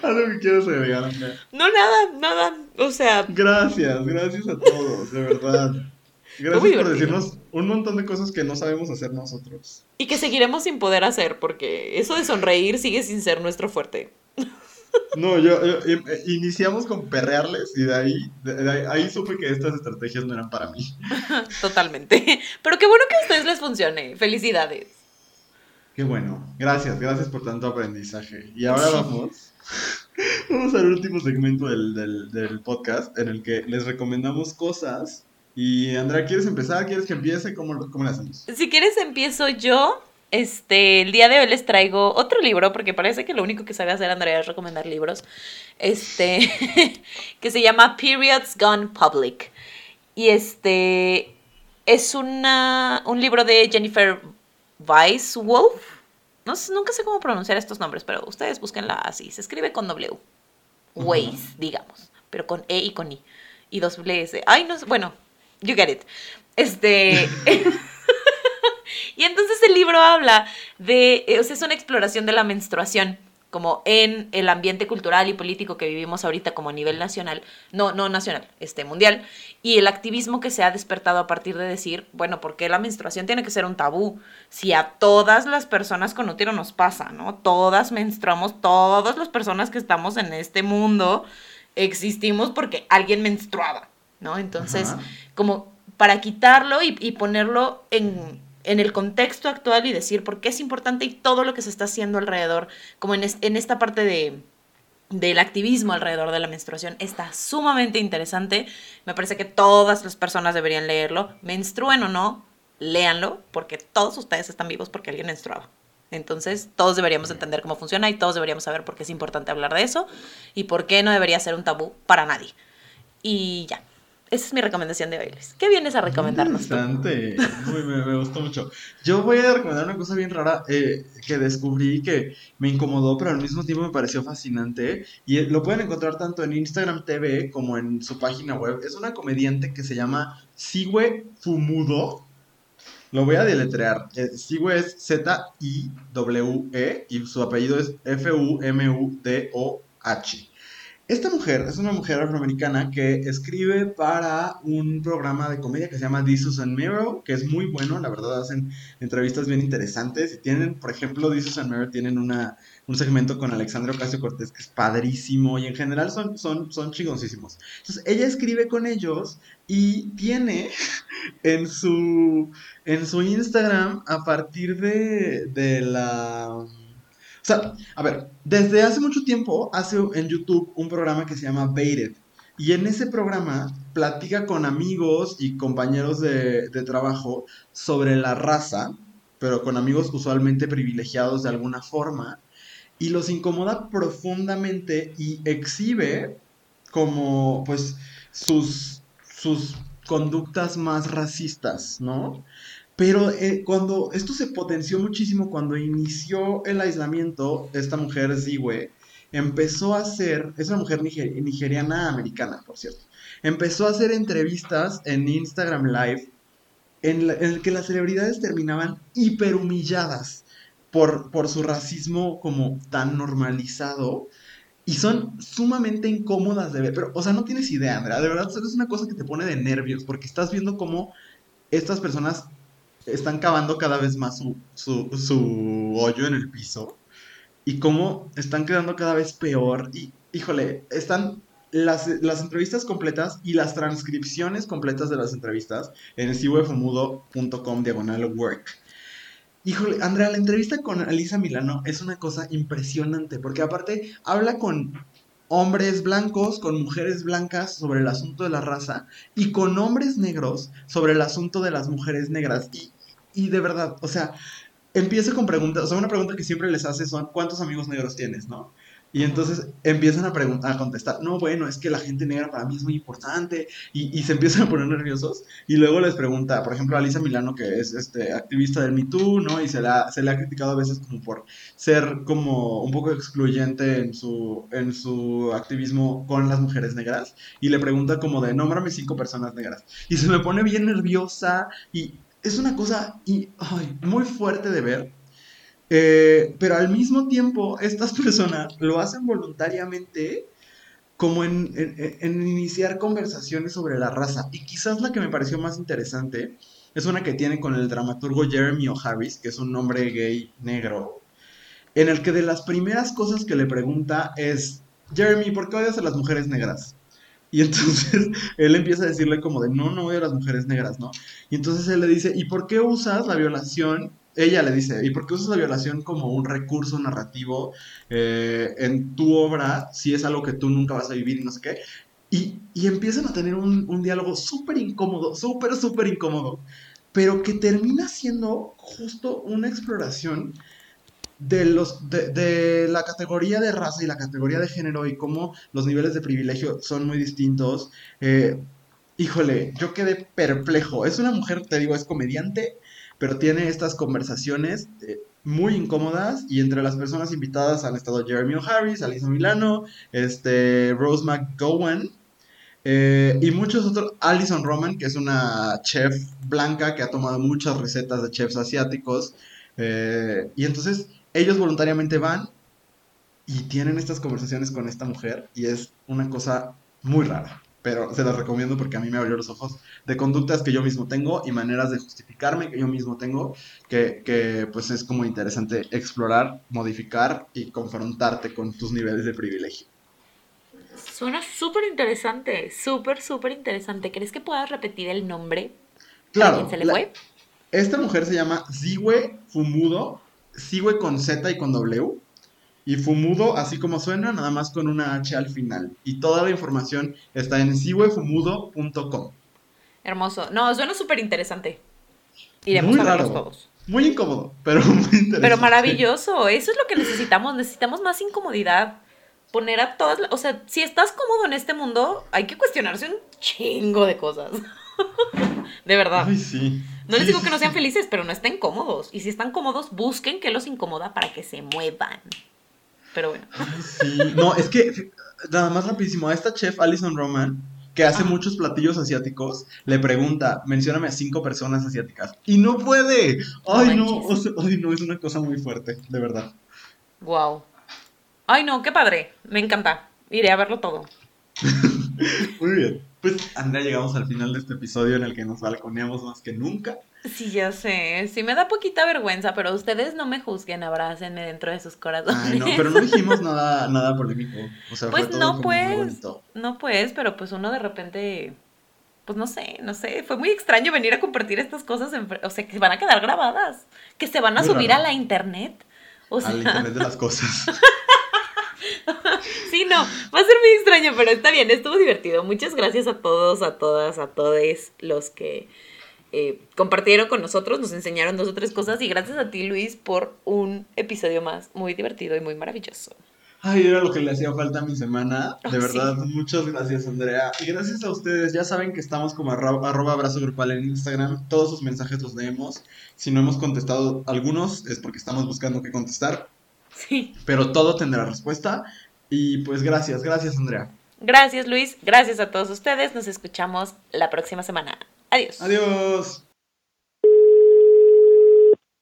¿Algo que quieras agregar, Andrea? No, nada, nada. O sea. Gracias, gracias a todos, de verdad. Gracias por decirnos un montón de cosas que no sabemos hacer nosotros. Y que seguiremos sin poder hacer, porque eso de sonreír sigue sin ser nuestro fuerte. No, yo, eh, iniciamos con perrearles y de ahí, ahí, supe que estas estrategias no eran para mí. Totalmente. Pero qué bueno que a ustedes les funcione. Felicidades. Qué bueno. Gracias, gracias por tanto aprendizaje. Y ahora vamos. Vamos al último segmento del, del, podcast en el que les recomendamos cosas. Y Andrea, ¿quieres empezar? ¿Quieres que empiece? ¿Cómo, cómo le hacemos? Si quieres, empiezo yo. Este, el día de hoy les traigo otro libro, porque parece que lo único que sabe hacer Andrea es recomendar libros. Este, que se llama Periods Gone Public. Y este es una, un libro de Jennifer Weisswolf. No nunca sé cómo pronunciar estos nombres, pero ustedes búsquenla así. Se escribe con W. Weiss, digamos, pero con E y con I. Y dos S. Ay, no bueno, you get it. Este. Y entonces el libro habla de, eh, o sea, es una exploración de la menstruación como en el ambiente cultural y político que vivimos ahorita como a nivel nacional, no, no nacional, este, mundial, y el activismo que se ha despertado a partir de decir, bueno, ¿por qué la menstruación tiene que ser un tabú? Si a todas las personas con útero nos pasa, ¿no? Todas menstruamos, todas las personas que estamos en este mundo existimos porque alguien menstruaba, ¿no? Entonces, como para quitarlo y ponerlo en, en el contexto actual y decir por qué es importante y todo lo que se está haciendo alrededor, como en, en esta parte de, del activismo alrededor de la menstruación está sumamente interesante. Me parece que todas las personas deberían leerlo, menstruen o no, léanlo, porque todos ustedes están vivos porque alguien menstruaba. Entonces, todos deberíamos entender cómo funciona y todos deberíamos saber por qué es importante hablar de eso y por qué no debería ser un tabú para nadie. Y ya. Esa es mi recomendación de hoy, ¿Qué vienes a recomendarnos? Interesante. me, gustó mucho. Yo voy a recomendar una cosa bien rara eh, que descubrí que me incomodó, pero al mismo tiempo me pareció fascinante. Y lo pueden encontrar tanto en Instagram TV como en su página web. Es una comediante que se llama Sigue Fumudo. Lo voy a deletrear. Eh, Sigue es Z-I-W-E y su apellido es F-U-M-U-D-O-H. Esta mujer es una mujer afroamericana que escribe para un programa de comedia que se llama This and Mirror, que es muy bueno, la verdad hacen entrevistas bien interesantes y tienen, por ejemplo, This and Mirror tienen una, un segmento con Alexandra Ocasio Cortés que es padrísimo y en general son, son, son chingoncísimos. Entonces, ella escribe con ellos y tiene en su, en su Instagram a partir de, de la sea, a ver, desde hace mucho tiempo hace en YouTube un programa que se llama Baited. Y en ese programa platica con amigos y compañeros de, trabajo sobre la raza, pero con amigos usualmente privilegiados de alguna forma, y los incomoda profundamente y exhibe como pues sus, sus conductas más racistas, ¿no? Pero eh, cuando esto se potenció muchísimo, cuando inició el aislamiento, esta mujer Ziwe empezó a hacer, es una mujer nigeriana americana, por cierto, empezó a hacer entrevistas en Instagram Live en, el que las celebridades terminaban hiperhumilladas por, por su racismo como tan normalizado. Y son sumamente incómodas de ver. Pero, o sea, no tienes idea, Andrea. De verdad, es una cosa que te pone de nervios. Porque estás viendo cómo estas personas están cavando cada vez más su, hoyo en el piso y cómo están quedando cada vez peor. Y, híjole, están las, entrevistas completas y las transcripciones completas de las entrevistas en ciwefumudo.com diagonal work. Híjole, Andrea, la entrevista con Alisa Milano es una cosa impresionante, porque aparte habla con hombres blancos con mujeres blancas sobre el asunto de la raza y con hombres negros sobre el asunto de las mujeres negras. Y de verdad, o sea, empieza con preguntas, o sea, una pregunta que siempre les hace son, ¿cuántos amigos negros tienes, no? Y entonces empiezan a, preguntar, a contestar, no, bueno, es que la gente negra para mí es muy importante, y, se empiezan a poner nerviosos, y luego les pregunta, por ejemplo, a Lisa Milano, que es este, activista del Me Too, ¿no? Y se, la, se le ha criticado a veces como por ser como un poco excluyente en su, en su activismo con las mujeres negras, y le pregunta como de, nómbrame cinco personas negras, y se me pone bien nerviosa, y es una cosa muy fuerte de ver. Eh, pero al mismo tiempo, estas personas lo hacen voluntariamente como en, iniciar conversaciones sobre la raza. Y quizás la que me pareció más interesante es una que tiene con el dramaturgo Jeremy O'Harris, que es un hombre gay negro, en el que de las primeras cosas que le pregunta es, Jeremy, ¿por qué odias a las mujeres negras? Y entonces él empieza a decirle como de, no, no odio a las mujeres negras, ¿no? Y entonces él le dice, ¿y por qué usas la violación? Ella le dice, ¿y por qué usas la violación como un recurso narrativo eh, en tu obra si es algo que tú nunca vas a vivir y no sé qué? Y, y empiezan a tener un, un diálogo súper incómodo, súper, súper incómodo, pero que termina siendo justo una exploración de, los, de, la categoría de raza y la categoría de género y cómo los niveles de privilegio son muy distintos. Eh, híjole, yo quedé perplejo. Es una mujer, te digo, es comediante, pero tiene estas conversaciones eh, muy incómodas y entre las personas invitadas han estado Jeremy O'Harris, Alisa Milano, este, Rose McGowan. Eh, y muchos otros, Alison Roman, que es una chef blanca que ha tomado muchas recetas de chefs asiáticos. y entonces ellos voluntariamente van y tienen estas conversaciones con esta mujer y es una cosa muy rara. Pero se las recomiendo porque a mí me abrió los ojos de conductas que yo mismo tengo y maneras de justificarme que yo mismo tengo, que, que pues es como interesante explorar, modificar y confrontarte con tus niveles de privilegio. Suena súper interesante, súper, súper interesante. ¿Crees que puedas repetir el nombre? Claro. ¿Quién se le fue? Esta mujer se llama Ziwe Fumudo Sigue con Z y con W. Y Fumudo, así como suena, nada más con una H al final. Y toda la información está en siwefumudo.com. Hermoso. No, suena súper interesante. Iremos muy a verlos todos. Muy incómodo, pero muy interesante. Pero maravilloso. Eso es lo que necesitamos. Necesitamos más incomodidad. Poner a todas. O sea, si estás cómodo en este mundo, hay que cuestionarse un chingo de cosas. de verdad. Ay, sí. No les digo que no sean felices, pero no estén cómodos. Y si están cómodos, busquen qué los incomoda para que se muevan. Pero bueno. sí, no, es que nada más rapidísimo, a esta chef Alison Roman, que hace muchos platillos asiáticos, le pregunta, mencióname a cinco personas asiáticas. Y no puede. Ay, no, ay, no, es una cosa muy fuerte, de verdad. Wow. Ay, no, qué padre. Me encanta. iré a verlo todo. Muy bien. Pues, Andrea, llegamos al final de este episodio en el que nos balconeamos más que nunca. Sí, ya sé. Sí, me da poquita vergüenza, pero ustedes no me juzguen, abrácenme dentro de sus corazones. Ay, no, pero no dijimos nada, nada polémico. O sea, Pues no, pues. No, pues, pero pues uno de repente. Pues no sé, no sé. Fue muy extraño venir a compartir estas cosas. En, o sea, que van a quedar grabadas. Que se van a Muy subir raro. a la internet. O sea, Al internet de las cosas. Sí, no, va a ser muy extraño, pero está bien, estuvo divertido. Muchas gracias a todos, a todas, a todos los que eh, compartieron con nosotros, nos enseñaron dos o tres cosas y gracias a ti, Luis, por un episodio más muy divertido y muy maravilloso. Ay, era lo que le hacía falta a mi semana. De Oh, verdad, muchas gracias, Andrea. Y gracias a ustedes. Ya saben que estamos como arroba, arroba abrazo grupal en Instagram. Todos sus mensajes los leemos. Si no hemos contestado algunos, es porque estamos buscando qué contestar. Sí. Pero todo tendrá respuesta. Y pues gracias, gracias, Andrea. Gracias, Luis. Gracias a todos ustedes. Nos escuchamos la próxima semana. Adiós. Adiós.